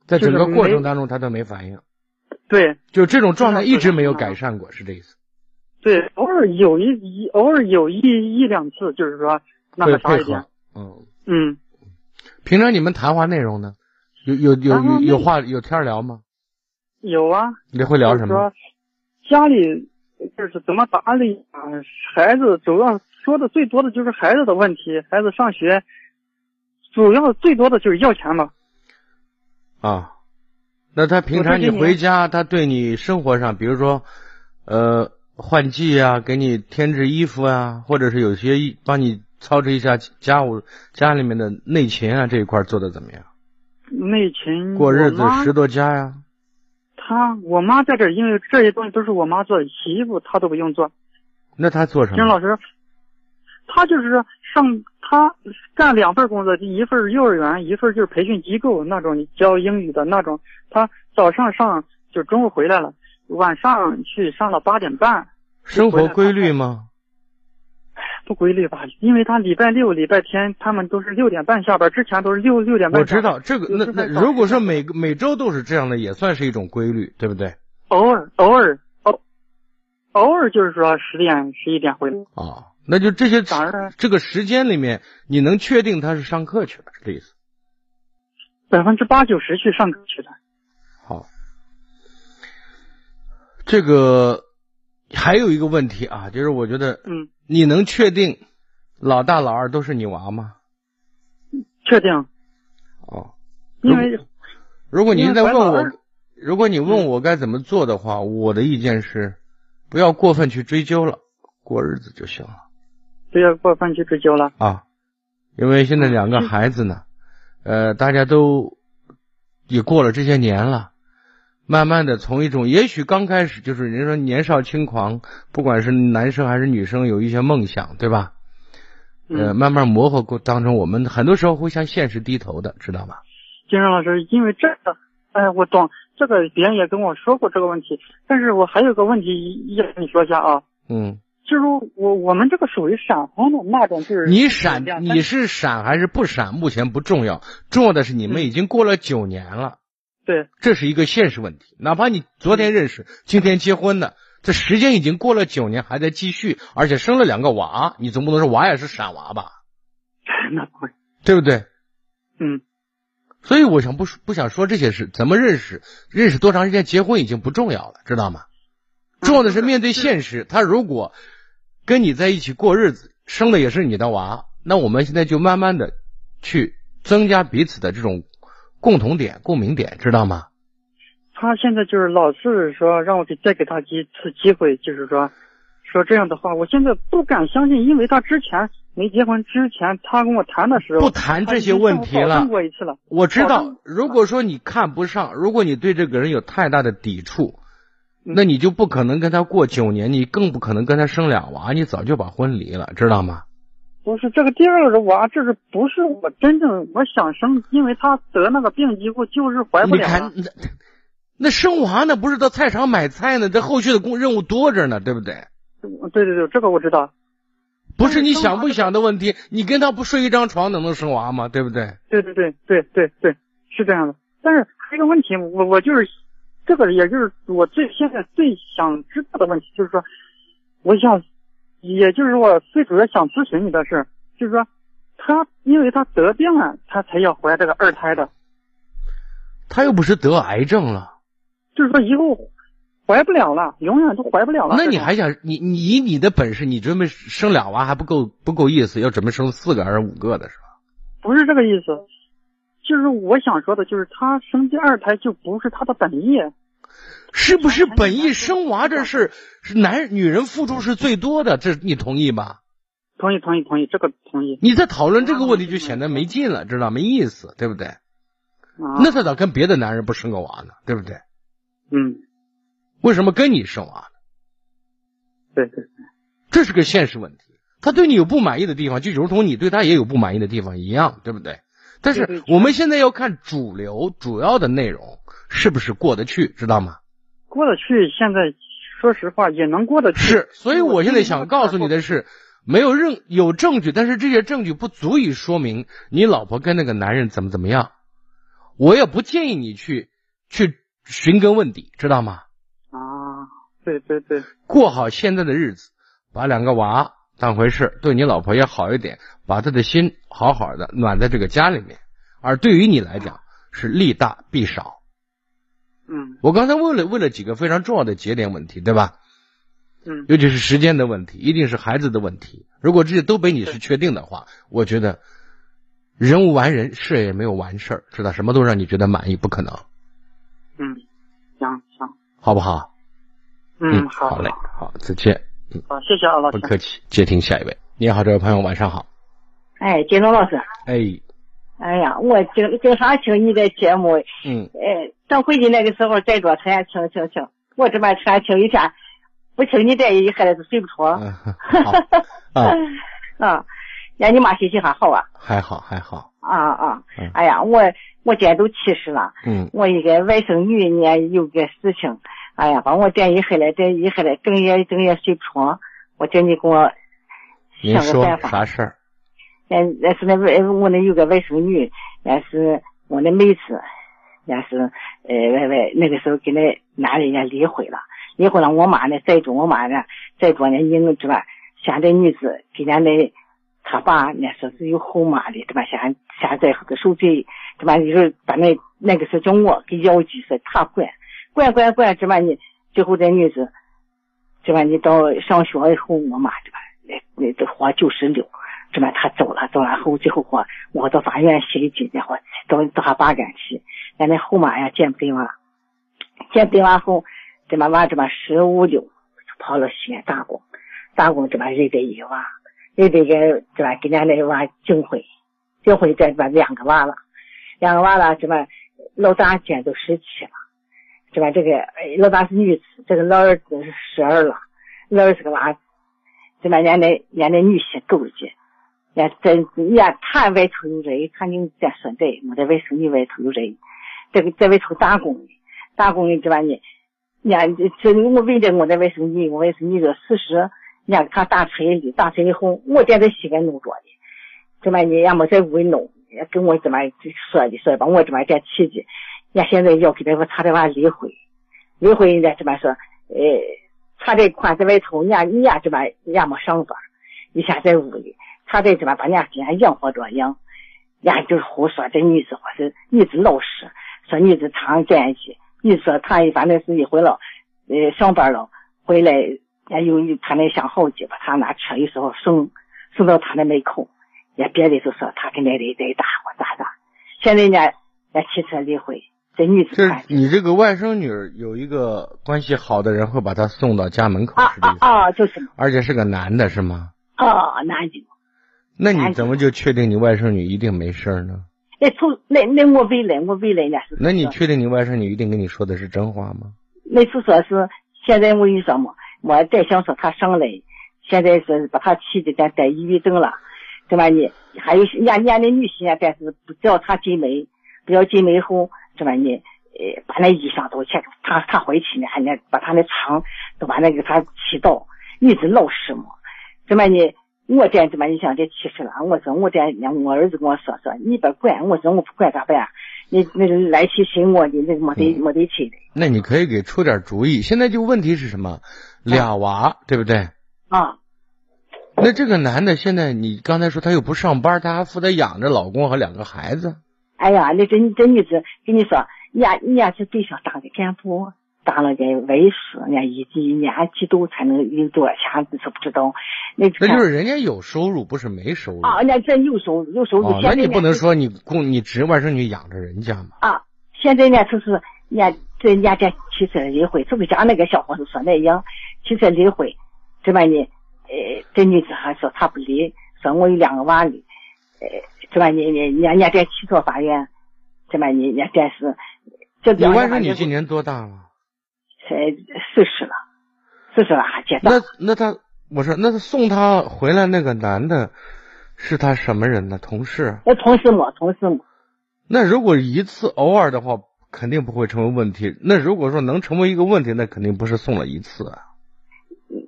A: 在整个过程当中她都没反应，
H: 对
A: 就这种状态一直没有改善过，是这意思？
H: 对，偶尔有一一偶尔有一一两次，就是说那个啥一
A: 嗯。
H: 嗯，
A: 平常你们谈话内容呢？有有有有话有天聊吗？
H: 有啊，
A: 你会聊什么？
H: 说家里就是怎么打理啊，孩子主要说的最多的就是孩子的问题，孩子上学，主要最多的就是要钱嘛。
A: 啊，那他平常你回家，他对你生活上，比如说，呃，换季啊，给你添置衣服啊，或者是有些帮你操持一下家务，家里面的内勤啊这一块做的怎么样？
H: 内勤
A: 过日子
H: 我妈
A: 拾掇家呀？
H: 他我妈在这儿，因为这些东西都是我妈做的，洗衣服她都不用做。
A: 那他做什么？
H: 金老师，他就是说上他干两份工作，一份幼儿园，一份就是培训机构那种教英语的那种。他早上上就中午回来了，晚上去上到八点半，
A: 生活规律吗？
H: 不规律吧？因为他礼拜六、礼拜天他们都是六点半下班，之前都是六六点半
A: 我知。道这个，那那如果说每个每周都是这样的，也算是一种规律，对不对？
H: 偶尔偶尔偶偶尔就是说十点十一点回来。
A: 啊，那就这些这个时间里面，你能确定他是上课去了，是这意思？
H: 百分之八九十去上课去了。
A: 好，这个还有一个问题啊，就是我觉得
H: 嗯，
A: 你能确定老大老二都是你娃吗？
H: 确定，
A: 哦，
H: 因为
A: 如果您在问我如果你问我该怎么做的话，我的意见是，不要过分去追究了，过日子就行了
H: 不要过分去追究了。
A: 啊。因为现在两个孩子呢，呃，大家都也过了这些年了，慢慢的从一种，也许刚开始就是人说年少轻狂，不管是男生还是女生，有一些梦想，对吧？呃，
H: 嗯，
A: 慢慢磨合过当中，我们很多时候会向现实低头的，知道吗？
H: 金山老师，因为这个，哎，我懂这个，别人也跟我说过这个问题，但是我还有个问题要跟你说一下啊，
A: 嗯，
H: 就是我我们这个属于闪婚的那种，就是
A: 你闪，你是闪还是不闪，目前不重要，重要的是你们已经过了九年了，
H: 对
A: 这是一个现实问题。哪怕你昨天认识，今天结婚的，这时间已经过了九年，还在继续，而且生了两个娃，你总不能说娃也是傻娃吧，
H: 那不会，
A: 对不对？
H: 嗯
A: 所以我想不不想说这些事，怎么认识，认识多长时间，结婚已经不重要了，知道吗？重要的是面对现实，他如果跟你在一起过日子，生的也是你的娃，那我们现在就慢慢的去增加彼此的这种共同点、共鸣点，知道吗？
H: 他现在就是老是说让我给再给他一次机会，就是说说这样的话，我现在不敢相信，因为他之前没结婚之前，他跟我谈的时候
A: 不谈这些问题了
H: 我保证过一次了。
A: 我知道，如果说你看不上，如果你对这个人有太大的抵触，
H: 嗯
A: 那你就不可能跟他过九年，你更不可能跟他生俩娃，你早就把婚离了，知道吗？
H: 不是这个第二个娃，这是不是我真正我想生？因为他得那个病，以后就是怀不了了
A: 你看。那那生娃呢，不是到菜场买菜呢，这后续的工任务多着呢，对不对？
H: 对对对，这个我知道。
A: 不是你想不想的问题，你跟他不睡一张床，能能生娃吗？对不对？
H: 对对对对对对，是这样的。但是还有一个问题，我我就是这个也就是我最现在最想知道的问题，就是说，我想，也就是我最主要想咨询你的是，就是说，他因为他得病了，他才要怀这个二胎的，
A: 他又不是得癌症了，
H: 就是说以后怀不了了，永远都怀不了了。
A: 那你还想你你以你的本事，你准备生俩娃还不够不够意思，要准备生四个还是五个的是吧？
H: 不是这个意思，就是我想说的，就是他生第二胎就不是他的本意。
A: 是不是本意生娃这事是男女人付出是最多的？这你同意吧？
H: 同意，同意，同意，这个同意。
A: 你在讨论这个问题就显得没劲了，知道没意思，对不对？那他咋跟别的男人不生个娃呢？对不对？
H: 嗯。
A: 为什么跟你生娃呢？
H: 对对对，
A: 这是个现实问题。他对你有不满意的地方，就如同你对他也有不满意的地方一样，对不对？但是我们现在要看主流主要的内容是不是过得去，知道吗？
H: 过得去，现在说实话也能过得去。
A: 是，所以我现在想告诉你的是，没有任有证据，但是这些证据不足以说明你老婆跟那个男人怎么怎么样。我也不建议你去去寻根问底，知道吗？
H: 啊，对对对，
A: 过好现在的日子，把两个娃当回事，对你老婆也好一点，把她的心好好的暖在这个家里面。而对于你来讲，是利大弊少。
H: 嗯，
A: 我刚才问了问了几个非常重要的节点问题，对吧？
H: 嗯，
A: 尤其是时间的问题，一定是孩子的问题。如果这些都被你是确定的话，我觉得人无完人，事也没有完事儿，知道什么都让你觉得满意，不可能。
H: 嗯，行行，
A: 好不好？
H: 嗯，好，
A: 好嘞，好，再见。
H: 嗯，好，谢谢啊，老师。
A: 不客气。接听下一位，你好，这位朋友，晚上好。
I: 哎，金龙老师。
A: 哎。
I: 哎呀，我经经常听你的节目。
A: 嗯。
I: 哎，上回去那个时候再坐车听听听，我这边车听一天，不听你这一孩子睡不着。
A: 嗯。好。啊。
I: 啊，让你妈心情还好啊？
A: 还好，还好。
I: 啊啊！哎呀，我我今年都七十了。
A: 嗯。
I: 我一个外甥女呢，有个事情，哎呀，把我这一黑来，这一黑来，整夜整夜睡不着。我叫你给我想个办法。
A: 啥事儿？
I: 那那是那外我那有个外甥女，那是我那妹子，那是呃外外那个时候跟那男人家离婚了，离婚了，我妈呢再中，我妈呢在中呢，你知吧？现在女子跟家那他爸那说是有后妈的，对吧？现现在个受罪，对吧？就是把那那个时叫我给要几说他管管管管，这吧？你最后这女子，这吧？你到上学以后，我妈对吧？那那都活九十六。这么他走了，走了后最后我，我到法院写进去，话到到他爸家去，俺那后妈呀见不得娃，见不得娃后，这么娃这么十五六跑了西安打工，打工这么认得一娃，认得个这么跟俺那娃结婚，结婚这边两个娃了，两个娃了这么老大今年都十七了，这边这个老大是女子，这个老儿子是十二了，老二是个娃，这么俺那俺那女婿够了劲。呀，这呀，他外头有人，他你再说这，我在外甥女外头有人，这个在外头打工的，打工的这玩意，伢，这我为了我的外甥女，我外甥女说事实，伢，他打车的，打车以后，我在这西边弄着的，这玩意，要么在屋里弄，跟我这么说的说吧，我这么在气的，伢，现在要给他我差点娃离婚，离婚人家这边说，呃，差点款在外头，伢伢这么伢没上班，一下在屋里。他在这边把人家竟然养活着养，人家就是胡说。这女子或是女子老实，说女子常见去。女子说她反正是一回了，呃，上班了回来，也有他那想好几把他拿车有时候送送到他那门口，也别的就说他跟那人在打或咋咋。现在呢，也汽车离婚，这女子。
A: 这你这个外甥女有一个关系好的人会把她送到家门口，是
I: 啊啊，就是。
A: 而且是个男的，是吗？
I: 啊，男的。
A: 那你怎么就确定你外甥女一定没事呢？
I: 那从那那我未来我未来呢是？
A: 那你确定你外甥女一定跟你说的是真话吗？
I: 那次说是现在我跟你说嘛，我再想说她上来，现在是把她气的咱得抑郁症了，对吧？你还有人家人家那女婿啊，但是不叫他进门，不要进门后，对吧？你呃把那衣裳都去，他他回去呢，还那把他那床都把那个他气倒，你是老实嘛，怎么？你。我这怎么你想这七十了？我说我这，我儿子跟我说说，你别管。我说我不管咋办？你那来去寻我的，那没得没得去的。
A: 那你可以给出点主意。现在就问题是什么？俩娃，对不对？
I: 啊。
A: 那这个男的现在，你刚才说他又不上班，他还负责养着老公和两个孩子。
I: 哎呀，那这这女子跟你说，人家人家是对象当的干部，当了个卫士，人家一一年几度才能有多少钱，你是不知道。那
A: 那就是人家有收入，不是没收入
I: 啊。人家真有收入，有收入。
A: 那你不能说你供你侄外甥女养着人家嘛？
I: 啊，现在呢，就是人家这人家这汽车离婚，就跟讲那个小伙子说那样，汽车离婚，这吧呢？呃，这女子还说她不离，说我有两个娃哩，呃，这吧你你人家人家在起诉法院，这吧你人家但是，这
A: 你外甥女今年多大了？
I: 才四十了，四十了还结
A: 那那他，我说那他送他回来那个男的，是他什么人呢？同事？
I: 那同事嘛，同事嘛。
A: 那如果一次偶尔的话，肯定不会成为问题。那如果说能成为一个问题，那肯定不是送了一次啊。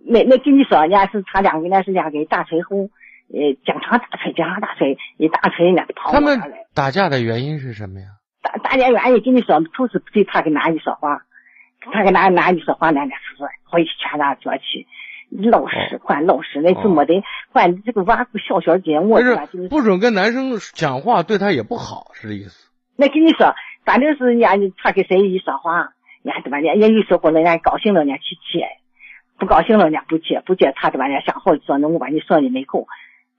I: 那那跟你说，人家是他两个人是两个大锤后，呃，经常打锤，经常打锤，一打锤人家就跑
A: 他们打架的原因是什么呀？
I: 打打架原因跟你说，就是不对他跟男的说话，他跟男男的说话，那那是回去拳打脚去，老实管老实，那是没得管这个娃小小劲，我
A: 是不准跟男生讲话，对他也不好，是这意思。
I: 那跟你说，反正是人家他跟谁一说话，人家对吧？人家有时候人家高兴了，人家去接。不高兴了，人家不接，不接他对吧？人家想好说，那我把你送进门口，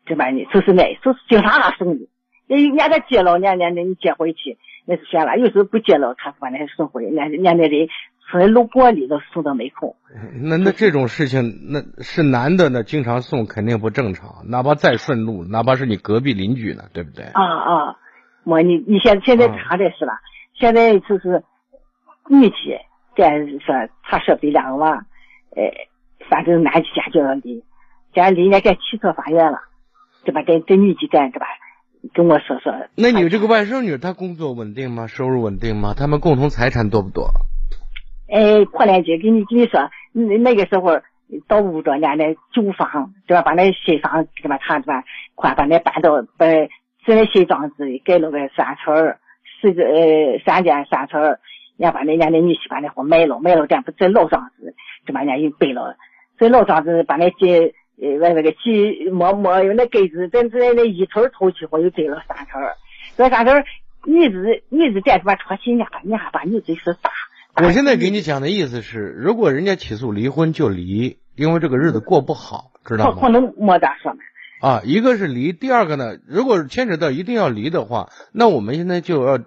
I: 对吧？你就是那，就是经常他送的。那人家他接了，人家那你接回去那是算了。有时候不接了，他把那送回，人家人家那人从路过里都送到门口。
A: 那那这种事情，那是男的呢，经常送肯定不正常。哪怕再顺路，哪怕是你隔壁邻居呢，对不对？
I: 啊啊，我你你现现在查的是吧？现在就是女婿，再说他说比两个娃，呃。反正男家就要离，家离人家在汽车法院了，对吧？跟跟女婿在对吧？跟我说说。
A: 那你这个外甥女她工作稳定吗？收入稳定吗？他们共同财产多不多？
I: 哎，扩连姐，给你给你说，那那个时候到五庄家那旧房，对吧？把那新房对吧？他对吧？快把那搬到把现在新庄子盖了个三层儿，四个呃三间三层儿，人家把那家那女婿把那货卖了，卖了咱不在老庄子，就把？人家又背了。这老庄子把那几呃那那个鸡摸摸用那根子，在在那一头头去，我又摘了三头。这三头女子女子在他妈戳心家，你还把女子是打。
A: 我现在给你讲的意思是，如果人家起诉离婚就离，因为这个日子过不好，知道吗？
I: 可能没咋说嘛。
A: 啊，一个是离，第二个呢，如果牵扯到一定要离的话，那我们现在就要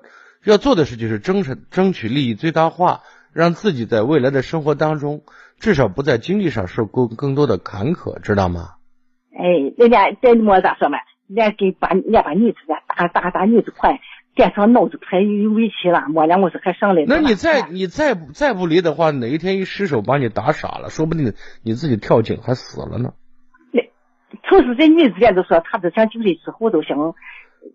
A: 要做的事就是争取争取利益最大化，让自己在未来的生活当中。至少不在经济上受更更多的坎坷，知道吗？
I: 哎，人家这么咋说嘛？人家给把人家把女子家打打打女子快，电上脑子太有委屈了。没了，我是还上来。
A: 那你再你再再不离的话，哪一天一失手把你打傻了，说不定你自己跳井还死了呢。
I: 那，就是这女子家都说，她都想就离之后都行。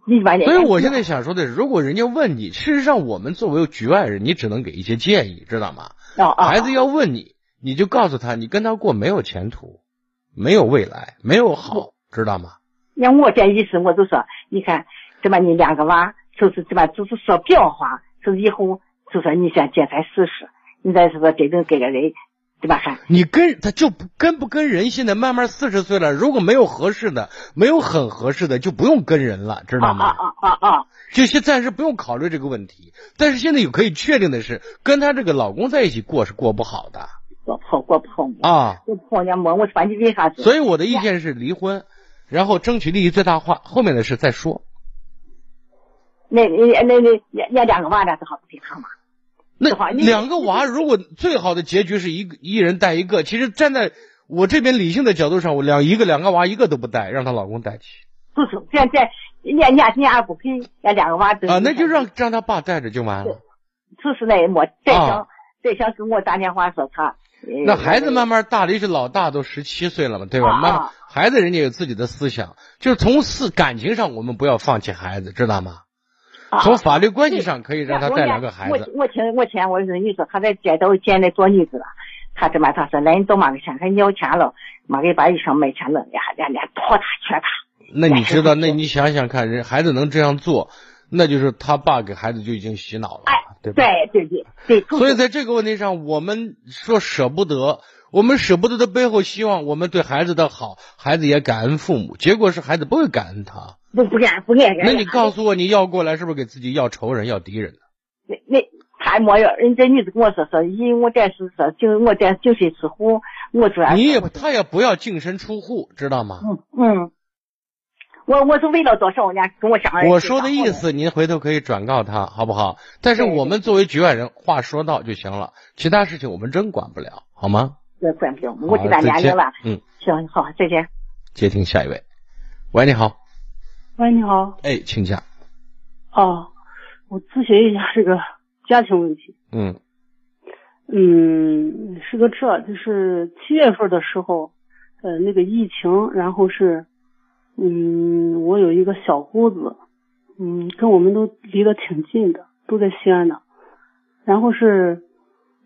I: 你把
A: 所以我现在想说的是，如果人家问你，事实上我们作为局外人，你只能给一些建议，知道吗？孩子要问你。你就告诉他，你跟他过没有前途，没有未来，没有好，知道吗？
I: 那我这意思，我就说，你看，这么你两个娃，就是这么就是说表话，就是以后就说你先见才试试，你再说真正给个人，对吧？还
A: 你跟他就不跟不跟人，现在慢慢四十岁了，如果没有合适的，没有很合适的，就不用跟人了，知道吗？
I: 啊啊啊啊！
A: 就先暂时不用考虑这个问题，但是现在有可以确定的是，跟他这个老公在一起过是过不好的。
I: 过跑过跑
A: 啊！
I: 我跑人摸，我说你为啥子？
A: 所以我的意见是离婚，然后争取利益最大化，后面的事再说。
I: 那那那那那两个娃那是好不给他嘛？
A: 那两个娃如果最好的结局是一个一人带一个，其实站在我这边理性的角度上，我两一个两个娃一个都不带，让她老公带去。
I: 不是，现在人家人家不给，那两个娃
A: 啊，那就让让他爸带着就完了。
I: 就是那没再想再想跟我打电话说他。
A: 那孩子慢慢大了，是老大都十七岁了嘛，对吧？慢孩子人家有自己的思想，就是从思感情上，我们不要放弃孩子，知道吗？从法律关系上可以让他带两个孩子。
I: 我我听我听我儿女说，他在街道见那做女子了，他这么他说来你多妈个钱，还要钱了，妈给把衣裳卖钱了，呀呀呀，拖他缺他。
A: 那你知道？那你想想看，人孩子能这样做，那就是他爸给孩子就已经洗脑了，
I: 哎，
A: 对？
I: 对对对。
A: 所以在这个问题上，我们说舍不得，我们舍不得的背后，希望我们对孩子的好，孩子也感恩父母。结果是孩子不会感恩他，
I: 不不感不感恩。
A: 那你告诉我，你要过来是不是给自己要仇人、要敌人呢？
I: 那那他没有，人家女子跟我说说，因为我这是说，就我这净身出户，我主要
A: 你也他也不要净身出户，知道吗？
I: 嗯嗯。我我是为了多少人家跟我讲。
A: 我说的意思，您回头可以转告他，好不好？但是我们作为局外人，话说到就行了，其他事情我们真管不了，好吗？
I: 对，管不了，我这边年龄了。
A: 嗯，
I: 行，好，再见。
A: 接听下一位，喂，你好。
J: 喂，你好。
A: 哎，请讲。
J: 哦，我咨询一下这个家庭问题。
A: 嗯。
J: 嗯，是个这，就是七月份的时候，呃，那个疫情，然后是。嗯，我有一个小姑子，嗯，跟我们都离得挺近的，都在西安的。然后是，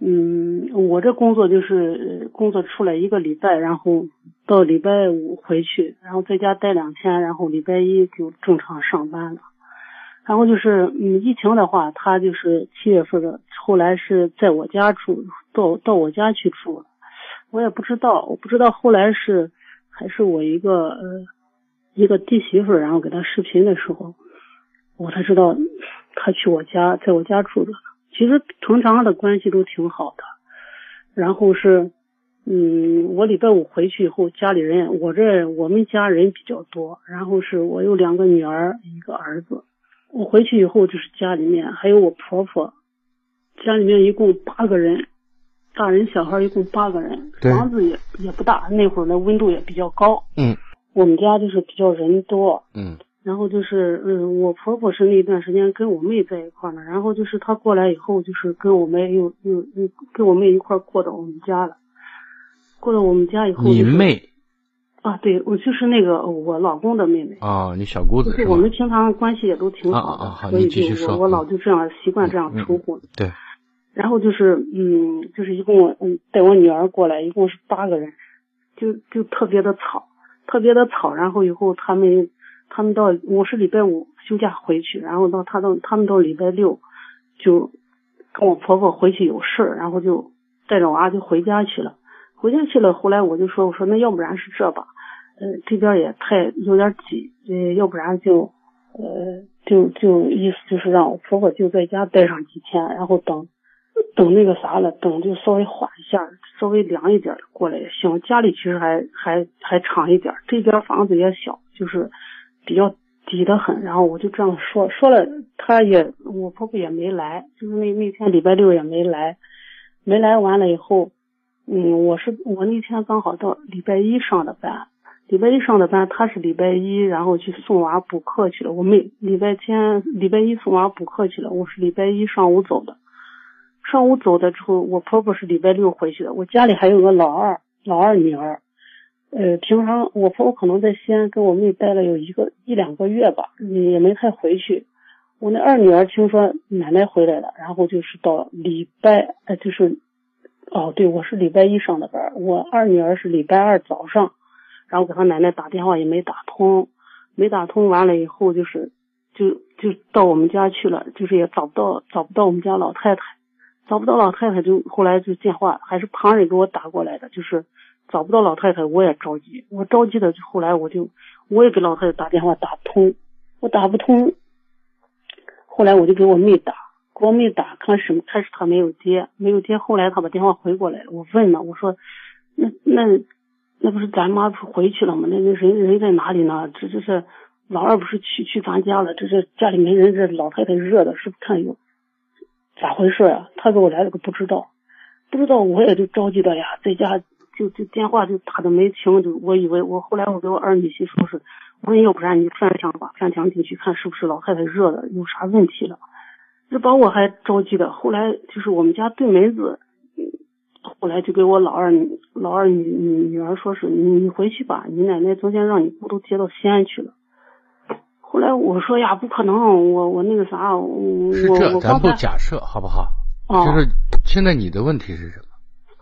J: 嗯，我这工作就是工作出来一个礼拜，然后到礼拜五回去，然后在家待两天，然后礼拜一就正常上班了。然后就是，嗯，疫情的话，他就是七月份的，后来是在我家住，到到我家去住了。我也不知道，我不知道后来是还是我一个呃。一个弟媳妇，然后给他视频的时候，我才知道他去我家，在我家住着。其实平常的关系都挺好的。然后是，嗯，我礼拜五回去以后，家里人，我这我们家人比较多。然后是我有两个女儿，一个儿子。我回去以后，就是家里面还有我婆婆，家里面一共八个人，大人小孩一共八个人。房子也也不大，那会儿的温度也比较高。
A: 嗯。
J: 我们家就是比较人多，
A: 嗯，
J: 然后就是嗯，我婆婆是那段时间跟我妹在一块儿呢，然后就是她过来以后，就是跟我妹又又又跟我妹一块儿过到我们家了，过到我们家以后，
A: 你妹？
J: 啊，对我就是那个我老公的妹妹
A: 啊，你小姑子，
J: 对，我们平常关系也都挺好
A: 的，
J: 所以就我我老就这样习惯这样称呼，
A: 对，
J: 然后就是嗯，就是一共嗯带我女儿过来，一共是八个人，就就特别的吵。特别的吵，然后以后他们他们到我是礼拜五休假回去，然后到他到他们到礼拜六就跟我婆婆回去有事儿，然后就带着娃就回家去了。回家去了，后来我就说我说那要不然是这吧，呃这边也太有点挤，呃要不然就呃就就意思就是让我婆婆就在家待上几天，然后等。等那个啥了，等就稍微缓一下，稍微凉一点过来也行。家里其实还还还长一点，这边房子也小，就是比较挤得很。然后我就这样说说了，他也我婆婆也没来，就是那那天礼拜六也没来，没来完了以后，嗯，我是我那天刚好到礼拜一上的班，礼拜一上的班，他是礼拜一然后去送娃补课去了。我没礼拜天礼拜一送娃补课去了，我是礼拜一上午走的。上午走的之后，我婆婆是礼拜六回去的。我家里还有个老二，老二女儿。呃，平常我婆婆可能在西安跟我妹待了有一个一两个月吧，也没太回去。我那二女儿听说奶奶回来了，然后就是到礼拜，呃，就是，哦，对，我是礼拜一上的班，我二女儿是礼拜二早上，然后给她奶奶打电话也没打通，没打通完了以后就是，就就到我们家去了，就是也找不到找不到我们家老太太。找不到老太太，就后来就电话还是旁人给我打过来的，就是找不到老太太，我也着急，我着急的就后来我就我也给老太太打电话打不通，我打不通，后来我就给我妹打，给我妹打，看什么开始她没有接，没有接，后来她把电话回过来，我问了，我说那那那不是咱妈不是回去了吗？那那人人在哪里呢？这这是老二不是去去咱家了？这是家里没人，这老太太热的，是不是看有？咋回事啊？他给我来了个不知道，不知道我也就着急的呀，在家就就电话就打的没停，就我以为我后来我给我二女婿说是，我说要不然你翻墙吧，翻墙进去看是不是老太太热的有啥问题了，这把我还着急的。后来就是我们家对门子，后来就给我老二老二女女女儿说是你你回去吧，你奶奶昨天让你姑都接到西安去了。后来我说呀，不可能，我我那个啥，我
A: 是这，咱不假设好不好？
J: 哦，
A: 就是现在你的问题是什么？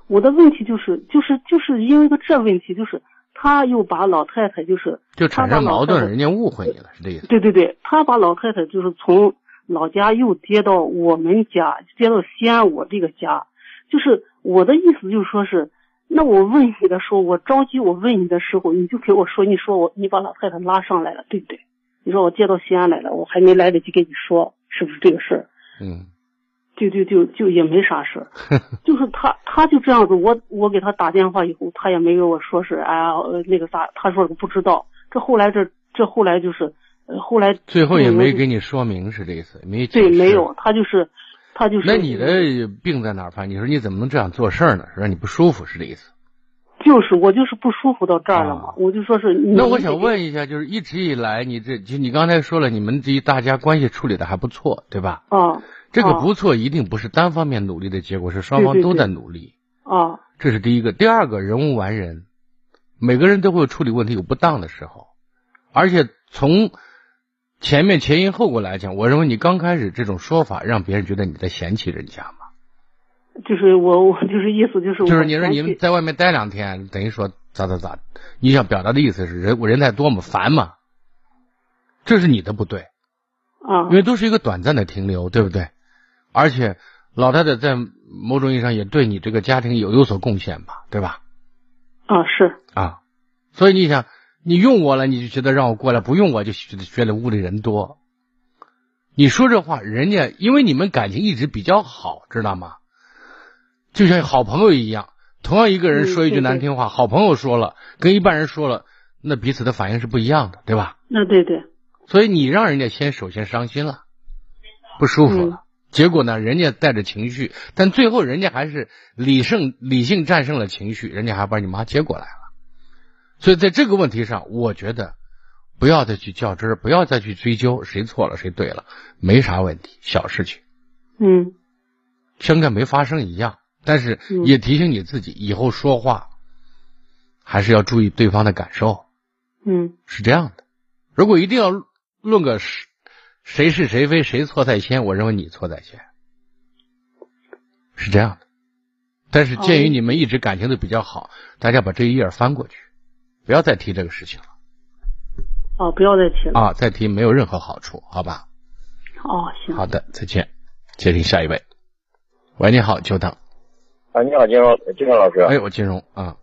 J: 我的问题就是就是就是因为个这问题，就是他又把老太太就是
A: 就产生矛盾，人家误会你了，是这意思？
J: 对对对，他把老太太就是从老家又接到我们家，接到西安我这个家，就是我的意思就是说是，那我问你的时候，我着急，我问你的时候，你就给我说，你说我你把老太太拉上来了，对不对？你说我接到西安来了，我还没来得及跟你说，是不是这个事儿？
A: 嗯，
J: 就就就就也没啥事儿，就是他他就这样子，我我给他打电话以后，他也没给我说是哎呀呃那个啥，他说不知道。这后来这这后来就是，呃后来
A: 最后也没给你说明是这意思，没
J: 对没有，他就是他就是。
A: 那你的病在哪儿犯？你说你怎么能这样做事儿呢？是让你不舒服是这意思？
J: 就是我就是不舒服到这儿了嘛，我就说是
A: 那我想问一下，就是一直以来你这就你刚才说了，你们这一大家关系处理的还不错，对吧？
J: 啊。
A: 这个不错，一定不是单方面努力的结果，是双方都在努力。
J: 啊。
A: 这是第一个，第二个人无完人，每个人都会有处理问题有不当的时候，而且从前面前因后果来讲，我认为你刚开始这种说法，让别人觉得你在嫌弃人家嘛。
J: 就是我我就是意思就是
A: 就是你说你们在外面待两天，等于说咋咋咋，你想表达的意思是人我人太多嘛，烦嘛，这是你的不对
J: 啊，
A: 因为都是一个短暂的停留，对不对？而且老太太在某种意义上也对你这个家庭有有所贡献吧，对吧？
J: 啊，是
A: 啊，所以你想，你用我了，你就觉得让我过来；不用我就觉得觉得屋里人多。你说这话，人家因为你们感情一直比较好，知道吗？就像好朋友一样，同样一个人说一句难听话，好朋友说了，跟一般人说了，那彼此的反应是不一样的，对吧？
J: 那对对。
A: 所以你让人家先首先伤心了，不舒服了，结果呢，人家带着情绪，但最后人家还是理胜理性战胜了情绪，人家还把你妈接过来了。所以在这个问题上，我觉得不要再去较真儿，不要再去追究谁错了谁对了，没啥问题，小事情。
J: 嗯。
A: 像跟没发生一样。但是也提醒你自己，以后说话还是要注意对方的感受。
J: 嗯，
A: 是这样的。如果一定要论个谁是谁非，谁错在先，我认为你错在先，是这样的。但是鉴于你们一直感情都比较好，大家把这一页翻过去，不要再提这个事情了。
J: 哦，不要再提了。
A: 啊，再提没有任何好处，好吧？
J: 哦，行。
A: 好的，再见。接听下一位。喂，你好，久等。
K: 啊，你好，金荣，金荣老师。
A: 哎，我金荣啊。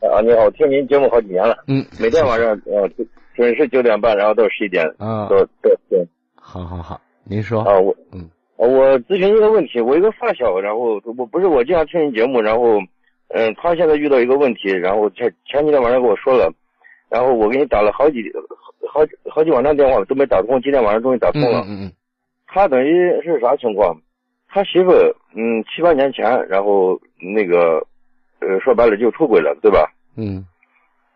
K: 啊，你好，我听您节目好几年了。
A: 嗯。
K: 每天晚上呃准时九点半，然后到十一点。
A: 啊。
K: 都都对。
A: 好好好，您说。
K: 啊，我
A: 嗯，
K: 我咨询一个问题，我一个发小，然后我不是我经常听您节目，然后嗯，他现在遇到一个问题，然后前前几天晚上跟我说了，然后我给你打了好几好好几晚上电话都没打通，今天晚上终于打通了。
A: 嗯嗯。
K: 他等于是啥情况？他媳妇嗯七八年前，然后那个呃说白了就出轨了，对吧？
A: 嗯。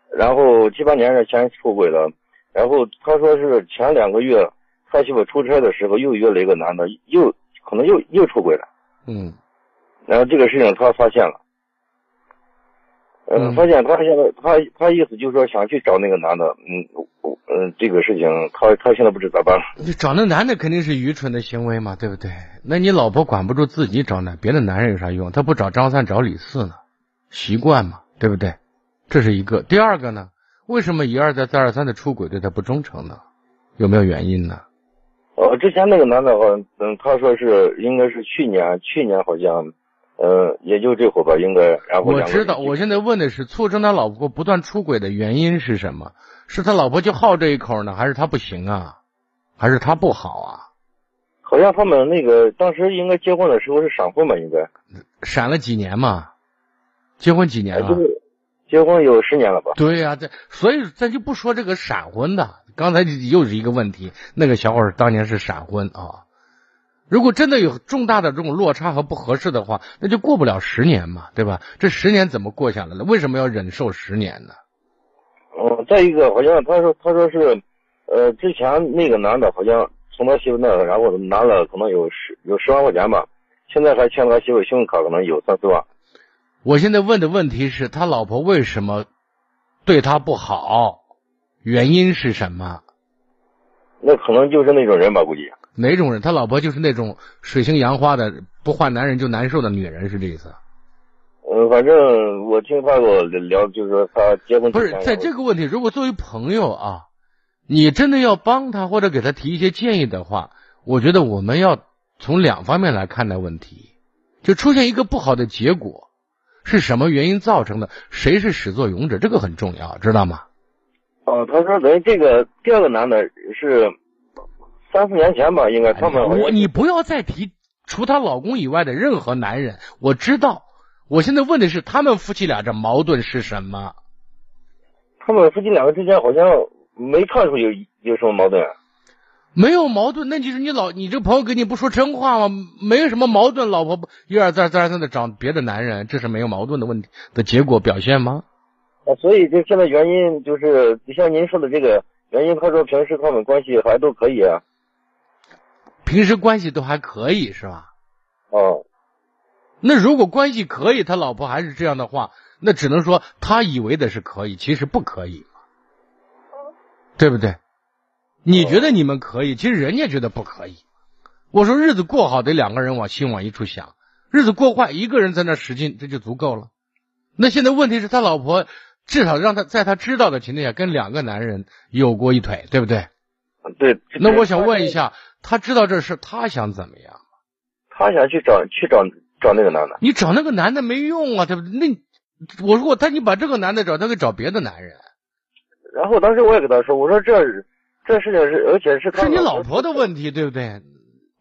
K: 然后七八年前出轨了，然后他说是前两个月他媳妇出差的时候又约了一个男的，又可能又又出轨了。
A: 嗯。
K: 然后这个事情他发现了，嗯、呃，发现他现在他他意思就是说想去找那个男的，嗯嗯，这个事情他他现在不知咋办了。
A: 你找那男的肯定是愚蠢的行为嘛，对不对？那你老婆管不住自己找男别的男人有啥用？他不找张三找李四呢？习惯嘛，对不对？这是一个。第二个呢？为什么一而再再而三的出轨对他不忠诚呢？有没有原因呢？
K: 呃，之前那个男的话，嗯，他说是应该是去年，去年好像，呃，也就这会儿吧，应该。然后
A: 我知道，我现在问的是促成他老婆不断出轨的原因是什么？是他老婆就好这一口呢，还是他不行啊？还是他不好啊？
K: 好像他们那个当时应该结婚的时候是闪婚吧？应该
A: 闪了几年嘛？结婚几年了？
K: 就是结婚有十年了吧？
A: 对呀、啊，这所以咱就不说这个闪婚的。刚才又是一个问题，那个小伙当年是闪婚啊。如果真的有重大的这种落差和不合适的话，那就过不了十年嘛，对吧？这十年怎么过下来了？为什么要忍受十年呢？
K: 嗯，再一个，好像他说他说是，呃，之前那个男的好像从他媳妇那，然后拿了可能有十有十万块钱吧，现在还欠他媳妇信用卡，可能有三四万。
A: 我现在问的问题是他老婆为什么对他不好？原因是什么？
K: 那可能就是那种人吧，估计。
A: 哪种人？他老婆就是那种水性杨花的，不换男人就难受的女人，是这意思？
K: 嗯，反正我听他跟我聊，就是说他结婚
A: 不是在这个问题，如果作为朋友啊，你真的要帮他或者给他提一些建议的话，我觉得我们要从两方面来看待问题。就出现一个不好的结果，是什么原因造成的？谁是始作俑者？这个很重要，知道吗？
K: 哦，他说等于这个第二个男的是三四年前吧，应该他们。
A: 我你不要再提除她老公以外的任何男人。我知道，我现在问的是他们夫妻俩这矛盾是什么？
K: 他们夫妻两个之间好像没看出有有什么矛盾。
A: 没有矛盾，那就是你老你这朋友跟你不说真话吗？没有什么矛盾，老婆一而再再而三的找别的男人，这是没有矛盾的问题的结果表现吗？
K: 啊，所以这现在原因就是就像您说的这个原因，他说平时他们关系还都可以啊，
A: 平时关系都还可以是吧？
K: 哦，
A: 那如果关系可以，他老婆还是这样的话，那只能说他以为的是可以，其实不可以，对不对？你觉得你们可以，其实人家觉得不可以。我说日子过好得两个人往心往一处想，日子过坏一个人在那使劲，这就足够了。那现在问题是他老婆至少让他在他知道的情况下跟两个男人有过一腿，对不对？
K: 对。
A: 那我想问一下，他知道这事，他想怎么样？
K: 他想去找去找找那个男的。
A: 你找那个男的没用啊，对不对？那我说他你把这个男的找，他给找别的男人。
K: 然后当时我也跟他说，我说这。这事情是，而且是
A: 是你老婆的问题，对不对？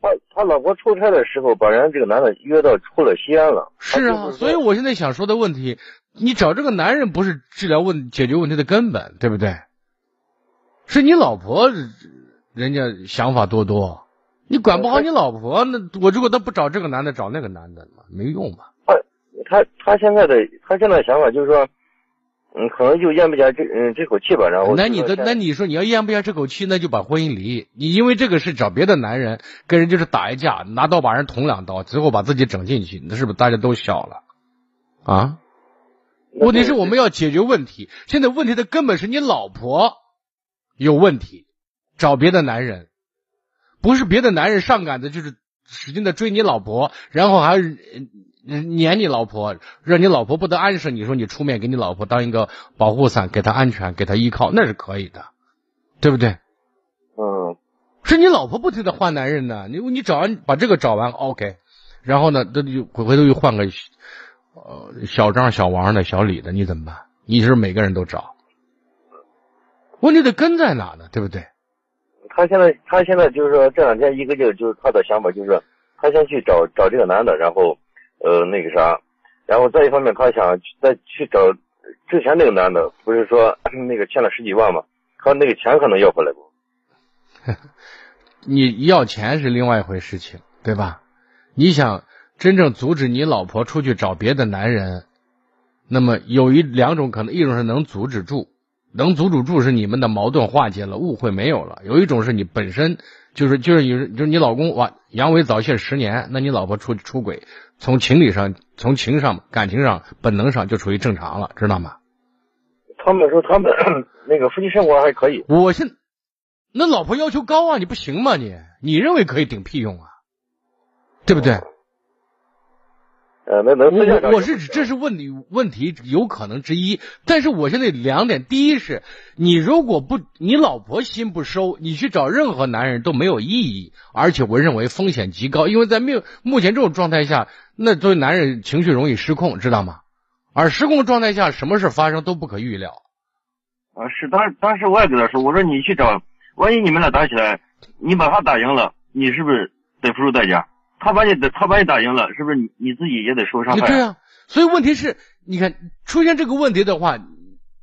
K: 他他老婆出差的时候，把人家这个男的约到出了西安了。
A: 是啊，所以我现在想说的问题，你找这个男人不是治疗问解决问题的根本，对不对？是你老婆，人家想法多多，你管不好你老婆，那我如果他不找这个男的，找那个男的没用嘛。
K: 他他他现在的他现在想法就是说。嗯，可能就咽不下这嗯这口气吧，然后
A: 那你的那你说你要咽不下这口气，那就把婚姻离。你因为这个事找别的男人跟人就是打一架，拿刀把人捅两刀，最后把自己整进去，那是不是大家都笑了？啊？问题是我们要解决问题，现在问题的根本是你老婆有问题，找别的男人，不是别的男人上赶子，就是使劲的追你老婆，然后还。撵你老婆，让你老婆不得安生。你说你出面给你老婆当一个保护伞，给她安全，给她依靠，那是可以的，对不对？
K: 嗯，
A: 是你老婆不停的换男人呢。你你找完把这个找完，OK，然后呢，这就回回头又换个呃小张、小王的小李的，你怎么办？你是每个人都找，问题的根在哪呢？对不对？
K: 他现在他现在就是说这两天一个劲儿，就是他的想法就是他先去找找这个男的，然后。呃，那个啥，然后再一方面，他想再去找之前那个男的，不是说 那个欠了十几万嘛？他那个钱可能要回来不？
A: 你要钱是另外一回事情，对吧？你想真正阻止你老婆出去找别的男人，那么有一两种可能，一种是能阻止住，能阻止住是你们的矛盾化解了，误会没有了；有一种是你本身就是就是有就是你老公哇阳痿早泄十年，那你老婆出出轨。从情理上，从情上、感情上、本能上就处于正常了，知道吗？
K: 他们说他们 那个夫妻生活还可以。
A: 我现那老婆要求高啊，你不行吗？你你认为可以顶屁用啊？对不对？
K: 呃，那能
A: 我我是指这是问你问题有可能之一，但是我现在两点：第一是，你如果不你老婆心不收，你去找任何男人都没有意义，而且我认为风险极高，因为在目目前这种状态下，那作为男人情绪容易失控，知道吗？而失控状态下，什么事发生都不可预料。
K: 啊，是当当时我也跟他说，我说你去找，万一你们俩打起来，你把他打赢了，你是不是得付出代价？他把你他把你打赢了，是不是你你自己也得受伤害？
A: 对啊，所以问题是，你看出现这个问题的话，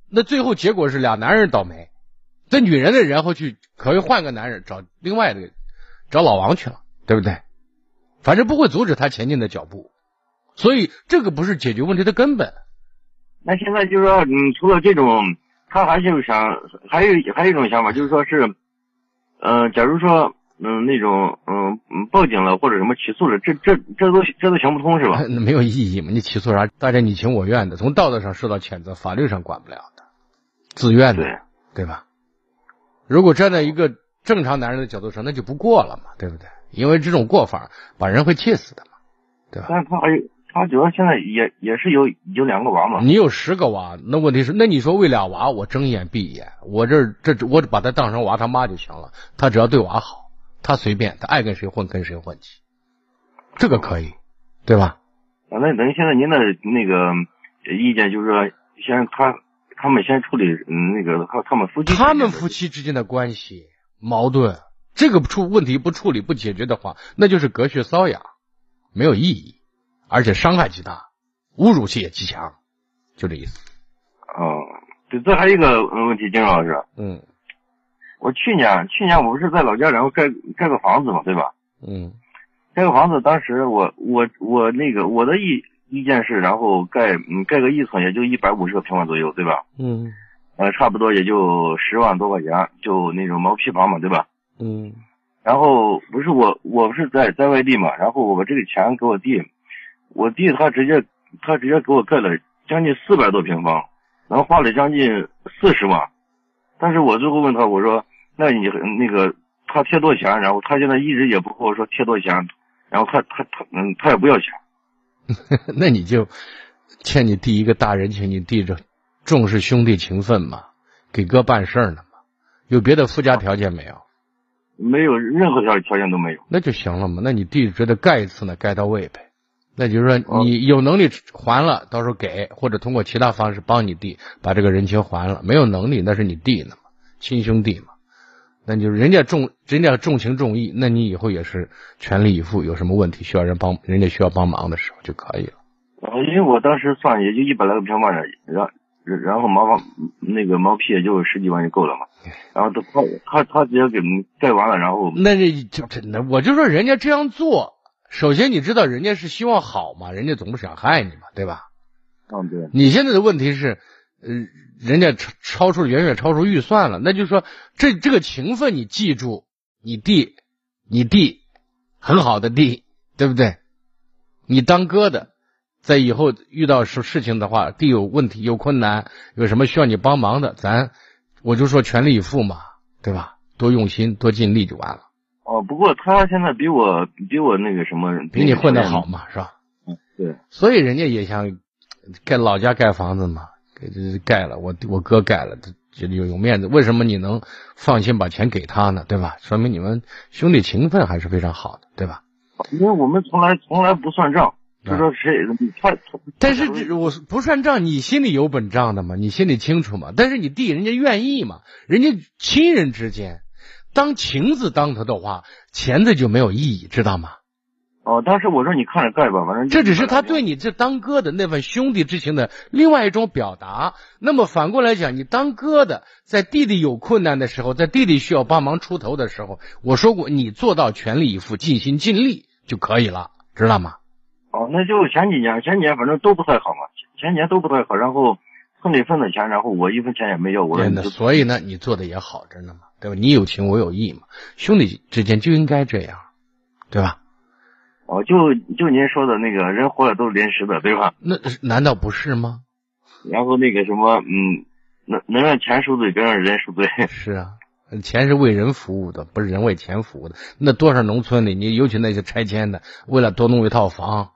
A: 那最后结果是俩男人倒霉，这女人呢，然后去可以换个男人找另外的找老王去了，对不对？反正不会阻止他前进的脚步，所以这个不是解决问题的根本。
K: 那现在就是说，嗯，除了这种，他还是想还有还有一种想法，就是说是，嗯，假如说。嗯，那种嗯嗯报警了或者什么起诉了，这这这都这都行不通是吧？
A: 那 没有意义嘛？你起诉啥？大家你情我愿的，从道德上受到谴责，法律上管不了的，自愿的，对吧？如果站在一个正常男人的角度上，那就不过了嘛，对不对？因为这种过法把人会气死的嘛，对吧？
K: 但是他还他主要现在也也是有有两个娃嘛。
A: 你有十个娃，那问题是，那你说为俩娃我睁一眼闭一眼，我这这我把他当成娃他妈就行了，他只要对娃好，他随便，他爱跟谁混跟谁混去，这个可以，对吧？
K: 啊，那等于现在您的那个意见就是说，先他他们先处理嗯那个他他们夫妻
A: 他们夫妻之间的关系矛盾，这个出问题不处理不解决的话，那就是隔靴搔痒，没有意义，而且伤害极大，侮辱性也极强，就这意思。
K: 哦，对，这还有一个问题，金老师。
A: 嗯。
K: 我去年去年我不是在老家，然后盖盖个房子嘛，对吧？
A: 嗯。
K: 盖个房子，当时我我我那个我的意意见是，然后盖嗯盖个一层也就一百五十个平方左右，对吧？
A: 嗯。
K: 呃，差不多也就十万多块钱，就那种毛坯房嘛，对吧？
A: 嗯。
K: 然后不是我我不是在在外地嘛，然后我把这个钱给我弟，我弟他直接他直接给我盖了将近四百多平方，然后花了将近四十万，但是我最后问他我说，那你那个他贴多少钱？然后他现在一直也不跟我说贴多少钱。然后他他他嗯，他也不要钱，
A: 那你就欠你弟一个大人情，你弟这重视兄弟情分嘛，给哥办事呢嘛，有别的附加条件没有？
K: 没有任何条条件都没有，
A: 那就行了嘛。那你弟觉得盖一次呢，盖到位呗。那就是说你有能力还了，到时候给，或者通过其他方式帮你弟把这个人情还了。没有能力，那是你弟呢嘛，亲兄弟嘛。那就是人家重人家重情重义，那你以后也是全力以赴。有什么问题需要人帮，人家需要帮忙的时候就可以了。
K: 啊，因为我当时算也就一百来个平方然然后毛房那个毛坯也就十几万就够了嘛。然后他他他直接给盖完了，然后
A: 那这就真的，我就说人家这样做，首先你知道人家是希望好嘛，人家总不想害你嘛，对吧？
K: 嗯，对。
A: 你现在的问题是，呃。人家超超出远远超出预算了，那就是说这这个情分你记住，你弟，你弟很好的弟，对不对？你当哥的，在以后遇到事事情的话，弟有问题有困难，有什么需要你帮忙的，咱我就说全力以赴嘛，对吧？多用心多尽力就完了。
K: 哦，不过他现在比我比我那个什么，
A: 比你混得好嘛，是吧？
K: 嗯，对。
A: 所以人家也想盖老家盖房子嘛。给盖了，我我哥盖了，这有有面子。为什么你能放心把钱给他呢？对吧？说明你们兄弟情分还是非常好的，对吧？
K: 因为我们从来从来不算账，就说谁他。
A: 但是这我不算账，你心里有本账的嘛？你心里清楚嘛？但是你弟人家愿意嘛？人家亲人之间，当情字当头的话，钱字就没有意义，知道吗？
K: 哦，当时我说你看着盖吧，反正
A: 这只是他对你这当哥的那份兄弟之情的另外一种表达。那么反过来讲，你当哥的，在弟弟有困难的时候，在弟弟需要帮忙出头的时候，我说过你做到全力以赴、尽心尽力就可以了，知道吗？
K: 哦，那就前几年，前几年反正都不太好嘛，前几年都不太好。然后村里分的钱，然后我一分钱也没要。我
A: 所以呢，你做的也好着呢嘛，对吧？你有情我有义嘛，兄弟之间就应该这样，对吧？
K: 哦，就就您说的那个人活着都是临时的，对吧？
A: 那难道不是吗？
K: 然后那个什么，嗯，能能让钱赎罪，别让人赎罪。
A: 是啊，钱是为人服务的，不是人为钱服务的。那多少农村里，你尤其那些拆迁的，为了多弄一套房，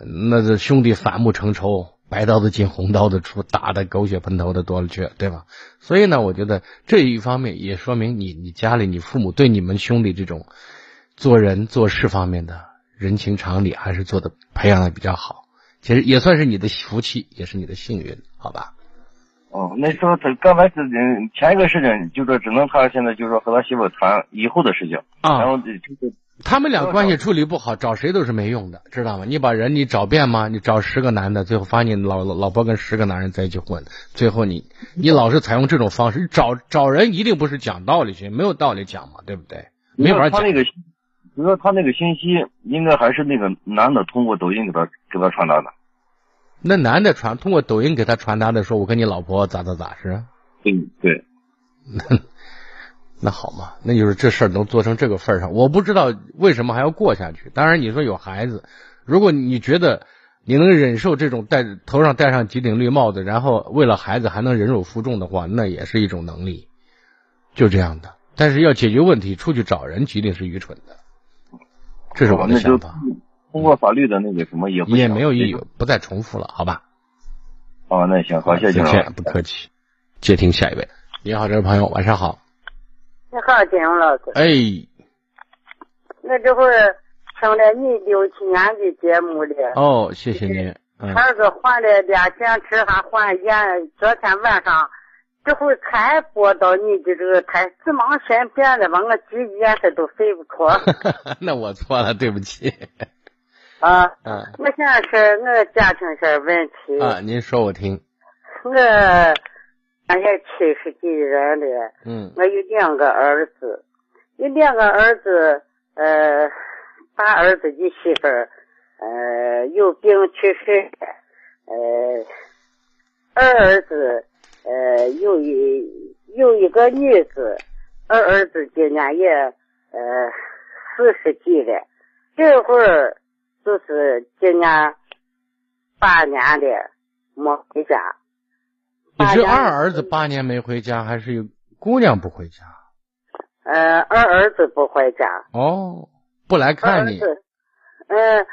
A: 那这兄弟反目成仇，白刀子进红刀子出，打的狗血喷头的多了去，对吧？所以呢，我觉得这一方面也说明你你家里你父母对你们兄弟这种做人做事方面的。人情常理还是做的培养的比较好，其实也算是你的福气，也是你的幸运，好吧？
K: 哦，那时候他刚开始前一个事情，就说只能他现在就说和他媳妇谈以后的事情
A: 啊，
K: 然后就是
A: 他们俩关系处理不好，找谁都是没用的，知道吗？你把人你找遍吗？你找十个男的，最后发现老老婆跟十个男人在一起混，最后你你老是采用这种方式找找人，一定不是讲道理去，没有道理讲嘛，对不对？没法讲。
K: 主要他那个信息应该还是那个男的通过抖音给他给他传达的。
A: 那男的传通过抖音给他传达的说：“我跟你老婆咋咋咋是？”
K: 嗯，对。
A: 那 那好嘛，那就是这事儿能做成这个份上，我不知道为什么还要过下去。当然你说有孩子，如果你觉得你能忍受这种戴头上戴上几顶绿帽子，然后为了孩子还能忍辱负重的话，那也是一种能力，就这样的。但是要解决问题，出去找人，一定是愚蠢的。这是我的想法。
K: 通过法律的那个什么也不
A: 也没有意义，不再重复了，好吧？
K: 哦，那行，好，谢谢
A: 不客气。接听下一位，你好，这位朋友，晚上好。
L: 你好，金荣老师。
A: 哎，
L: 我这会儿听了你六七年的节目了。
A: 哦，谢谢您。
L: 儿子换了俩电池，还换眼。昨天晚上这会儿才播到你的这个台，急忙先变了，把我几眼神都睡不着。
A: 那我错了，对不起。
L: 啊。
A: 嗯。
L: 我现在是我家庭性问题。
A: 啊，您说我听。
L: 我俺也七十几人了。
A: 嗯。
L: 我有两个儿子，有两个儿子，呃，大儿子的媳妇儿。呃，有病去世，呃，二儿子，呃，有一有一个女子，二儿子今年也呃四十几了，这会儿就是今年八年了没回家。
A: 你是二儿子八年没回家，还是姑娘不回家？
L: 呃，二儿子不回家。
A: 哦，不来看你。
L: 嗯。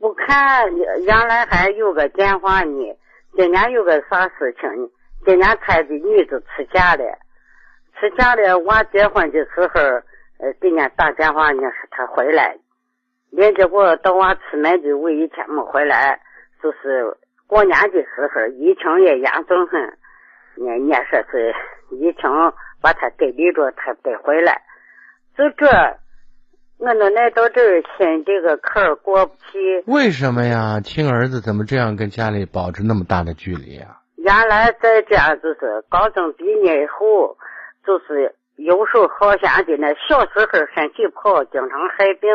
L: 不看，原来还有个电话呢。今年有个啥事情呢？今年他的女子出嫁了，出嫁了。我结婚的时候，呃，给人家打电话人家，说他回来。连结果到我出门的我一天没回来，就是过年的时候，疫情也严重很。人家说是疫情把他隔离着，他得回来。就这。我奶奶到这儿，心这个坎儿过不去。
A: 为什么呀？亲儿子怎么这样跟家里保持那么大的距离呀？
L: 原来在家就是高中毕业以后，就是游手好闲的。那小时候身体不好，经常害病，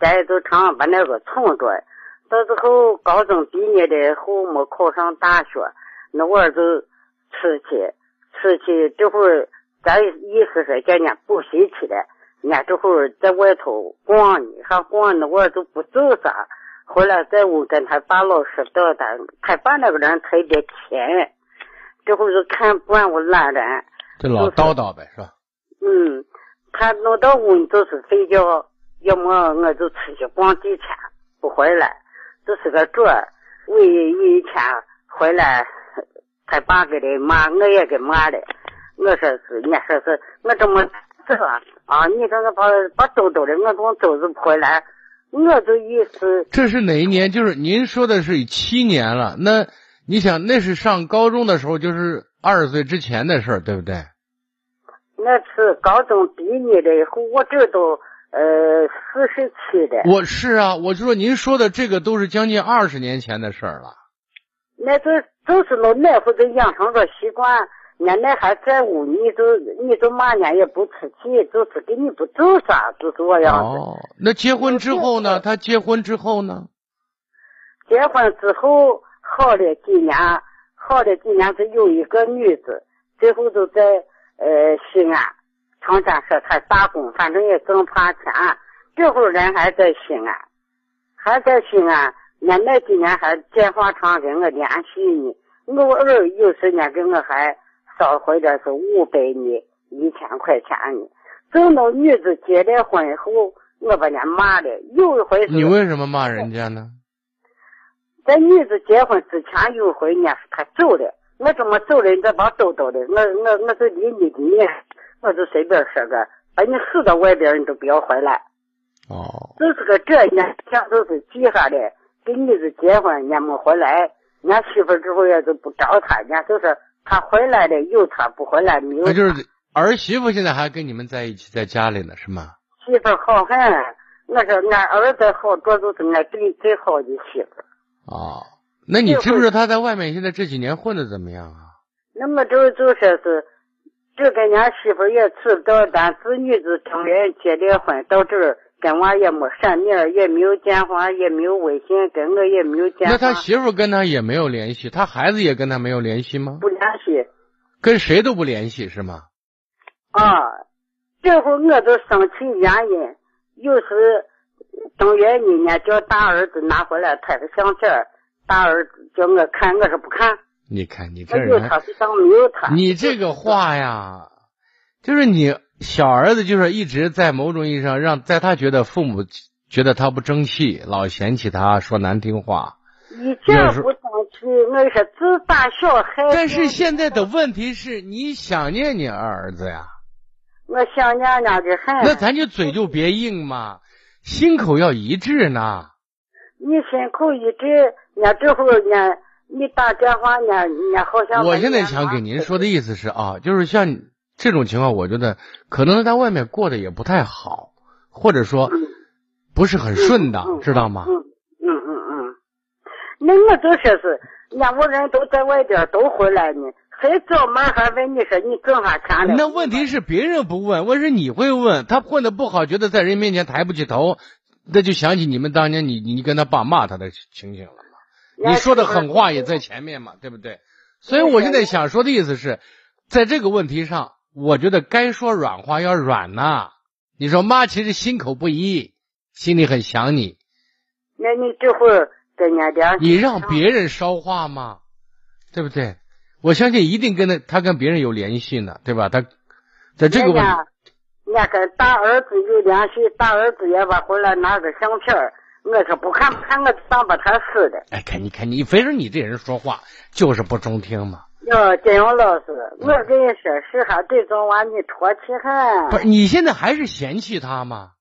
L: 咱也就常把那个宠着。到之后高中毕业了以后，没考上大学，那我儿子出去，出去这会儿，咱意思是叫人家补习去了。人家这会儿在外头逛呢，还逛呢，我都不走啥。回来在屋跟他爸老师叨叨，他爸那个人特别甜，这会儿就看不惯我懒人，
A: 就老叨叨呗，是吧？
L: 嗯，他弄到屋就是睡觉，要么我就出去逛几天，不回来，就是个准。唯一有一天回来，他爸给他骂，我也给骂了。我说是，你说是，我这么。是吧？啊，你这个把把兜兜的，我从兜子回来，我的意思。
A: 这是哪一年？就是您说的是七年了。那你想，那是上高中的时候，就是二十岁之前的事儿，对不对？
L: 那是高中毕业了以后，我这都呃四十七了。
A: 我是啊，我就说您说的这个都是将近二十年前的事儿了。
L: 那这都是老那会子养成个习惯。伢那还在屋，你就你就骂伢也不出去，就是给你不做啥，就这样子。
A: 哦，那结婚之后呢？他结婚之后呢？
L: 结婚之后好了几年，好了几年是有一个女子，最后都在呃西安，常天说他打工，反正也挣怕钱。这会儿人还在西安，还在西安，伢那几年还电话常跟我联系呢。我偶尔有时间跟我还。少回点是五百呢，一千块钱呢。等到女子结了婚以后，我把人家骂了。有一回是
A: 你为什么骂人家呢？
L: 在女子结婚之前有一回，人家他走了，我怎么走了？你再把兜兜的，我我我就离你的，我就随便说个，把你死到外边，你都不要回来。
A: 哦。
L: 就是个这样，想就是记下来，跟女子结婚，人家没回来，人家媳妇之后也就不找他，人家就是。他回来了，有他不回来没有。
A: 那就是儿媳妇现在还跟你们在一起，在家里呢，是吗？
L: 媳妇好很，我说俺儿子好，多都是俺最最好的媳妇。
A: 哦，那你知不知道他在外面现在这几年混的怎么样啊？
L: 那么就就说是，这跟俺媳妇也吃不到，但子女子成人结了婚到这儿。跟我也没删名，也没有电话，也没有微信，跟我也没有电话。
A: 那他媳妇跟他也没有联系，他孩子也跟他没有联系吗？
L: 不联系，
A: 跟谁都不联系是吗？
L: 啊，这会我都生气原因，有时正月里呢叫大儿子拿回来拍个相片，大儿子叫我看，我说不看。
A: 你看你这人，有
L: 他就当没有他。
A: 你这个话呀，就是你。小儿子就是一直在某种意义上让在他觉得父母觉得他不争气，老嫌弃他，说难听话。
L: 以前不争气，我是自打小孩。
A: 但是现在的问题是你想念你二儿子呀。
L: 我想娘娘的很。
A: 那咱就嘴就别硬嘛，心口要一致呢。
L: 你心口一致，那之后呢？你打电话呢？你好像
A: 我现在想给您说的意思是啊，就是像这种情况，我觉得可能在外面过得也不太好，或者说不是很顺当，知道吗？
L: 嗯嗯嗯嗯。那我就说是，两个人都在外边都回来呢，还找门还问你说你挣啥钱了？
A: 那问题是别人不问，问是你会问。他混的不好，觉得在人面前抬不起头，那就想起你们当年你你跟他爸骂他的情形了嘛。你说的狠话也在前面嘛，对不对？所以我现在想说的意思是，在这个问题上，我觉得该说软话要软呐。你说妈其实心口不一，心里很想你。
L: 那你这会儿跟人家
A: 你让别人捎话吗？对不对？我相信一定跟他他跟别人有联系呢，对吧？他在这个问题，
L: 人家跟大儿子有联系，大儿子也把回来拿个相片儿。我说不看不看，我当把他死的。
A: 哎，看你看你，非说你这人说话就是不中听嘛。
L: 哟，金勇老师，我跟你说，是哈，这种娃你唾弃很。
A: 不是，你现在还是嫌弃他吗？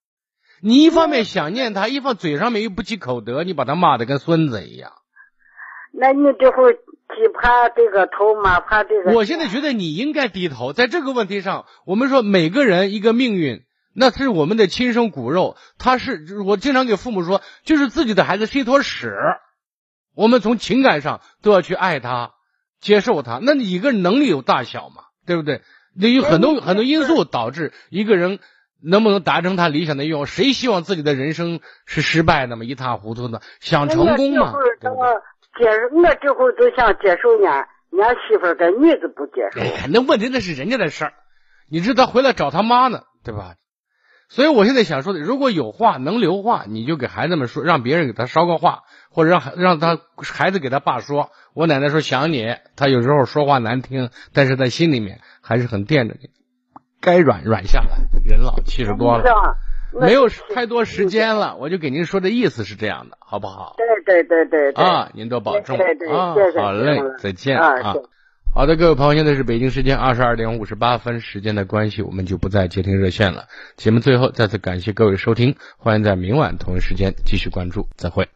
A: 你一方面想念他，一方嘴上面又不积口德，你把他骂的跟孙子一样。
L: 那你这会既怕这个头嘛，怕这个。
A: 我现在觉得你应该低头，在这个问题上，我们说每个人一个命运。那是我们的亲生骨肉，他是我经常给父母说，就是自己的孩子是一坨屎，我们从情感上都要去爱他，接受他。那你一个人能力有大小嘛，对不对？那有很多很多因素导致一个人能不能达成他理想的愿望。谁希望自己的人生是失败的嘛，一塌糊涂的？想成功嘛？对
L: 接我这会儿都想接受呢，俺媳妇跟女子不接受。
A: 哎，那问题那是人家的事儿，你知道回来找他妈呢，对吧？所以，我现在想说的，如果有话能留话，你就给孩子们说，让别人给他捎个话，或者让让他孩子给他爸说。我奶奶说想你，她有时候说话难听，但是在心里面还是很惦着你。该软软下来，人老七十多了，没有太多时间了。我就给您说的意思是这样的，好不好？
L: 对对对对。
A: 啊，您多保重
L: 啊！
A: 好嘞，再见啊。好的，各位朋友，现在是北京时间二十二点五十八分，时间的关系，我们就不再接听热线了。节目最后再次感谢各位收听，欢迎在明晚同一时间继续关注，再会。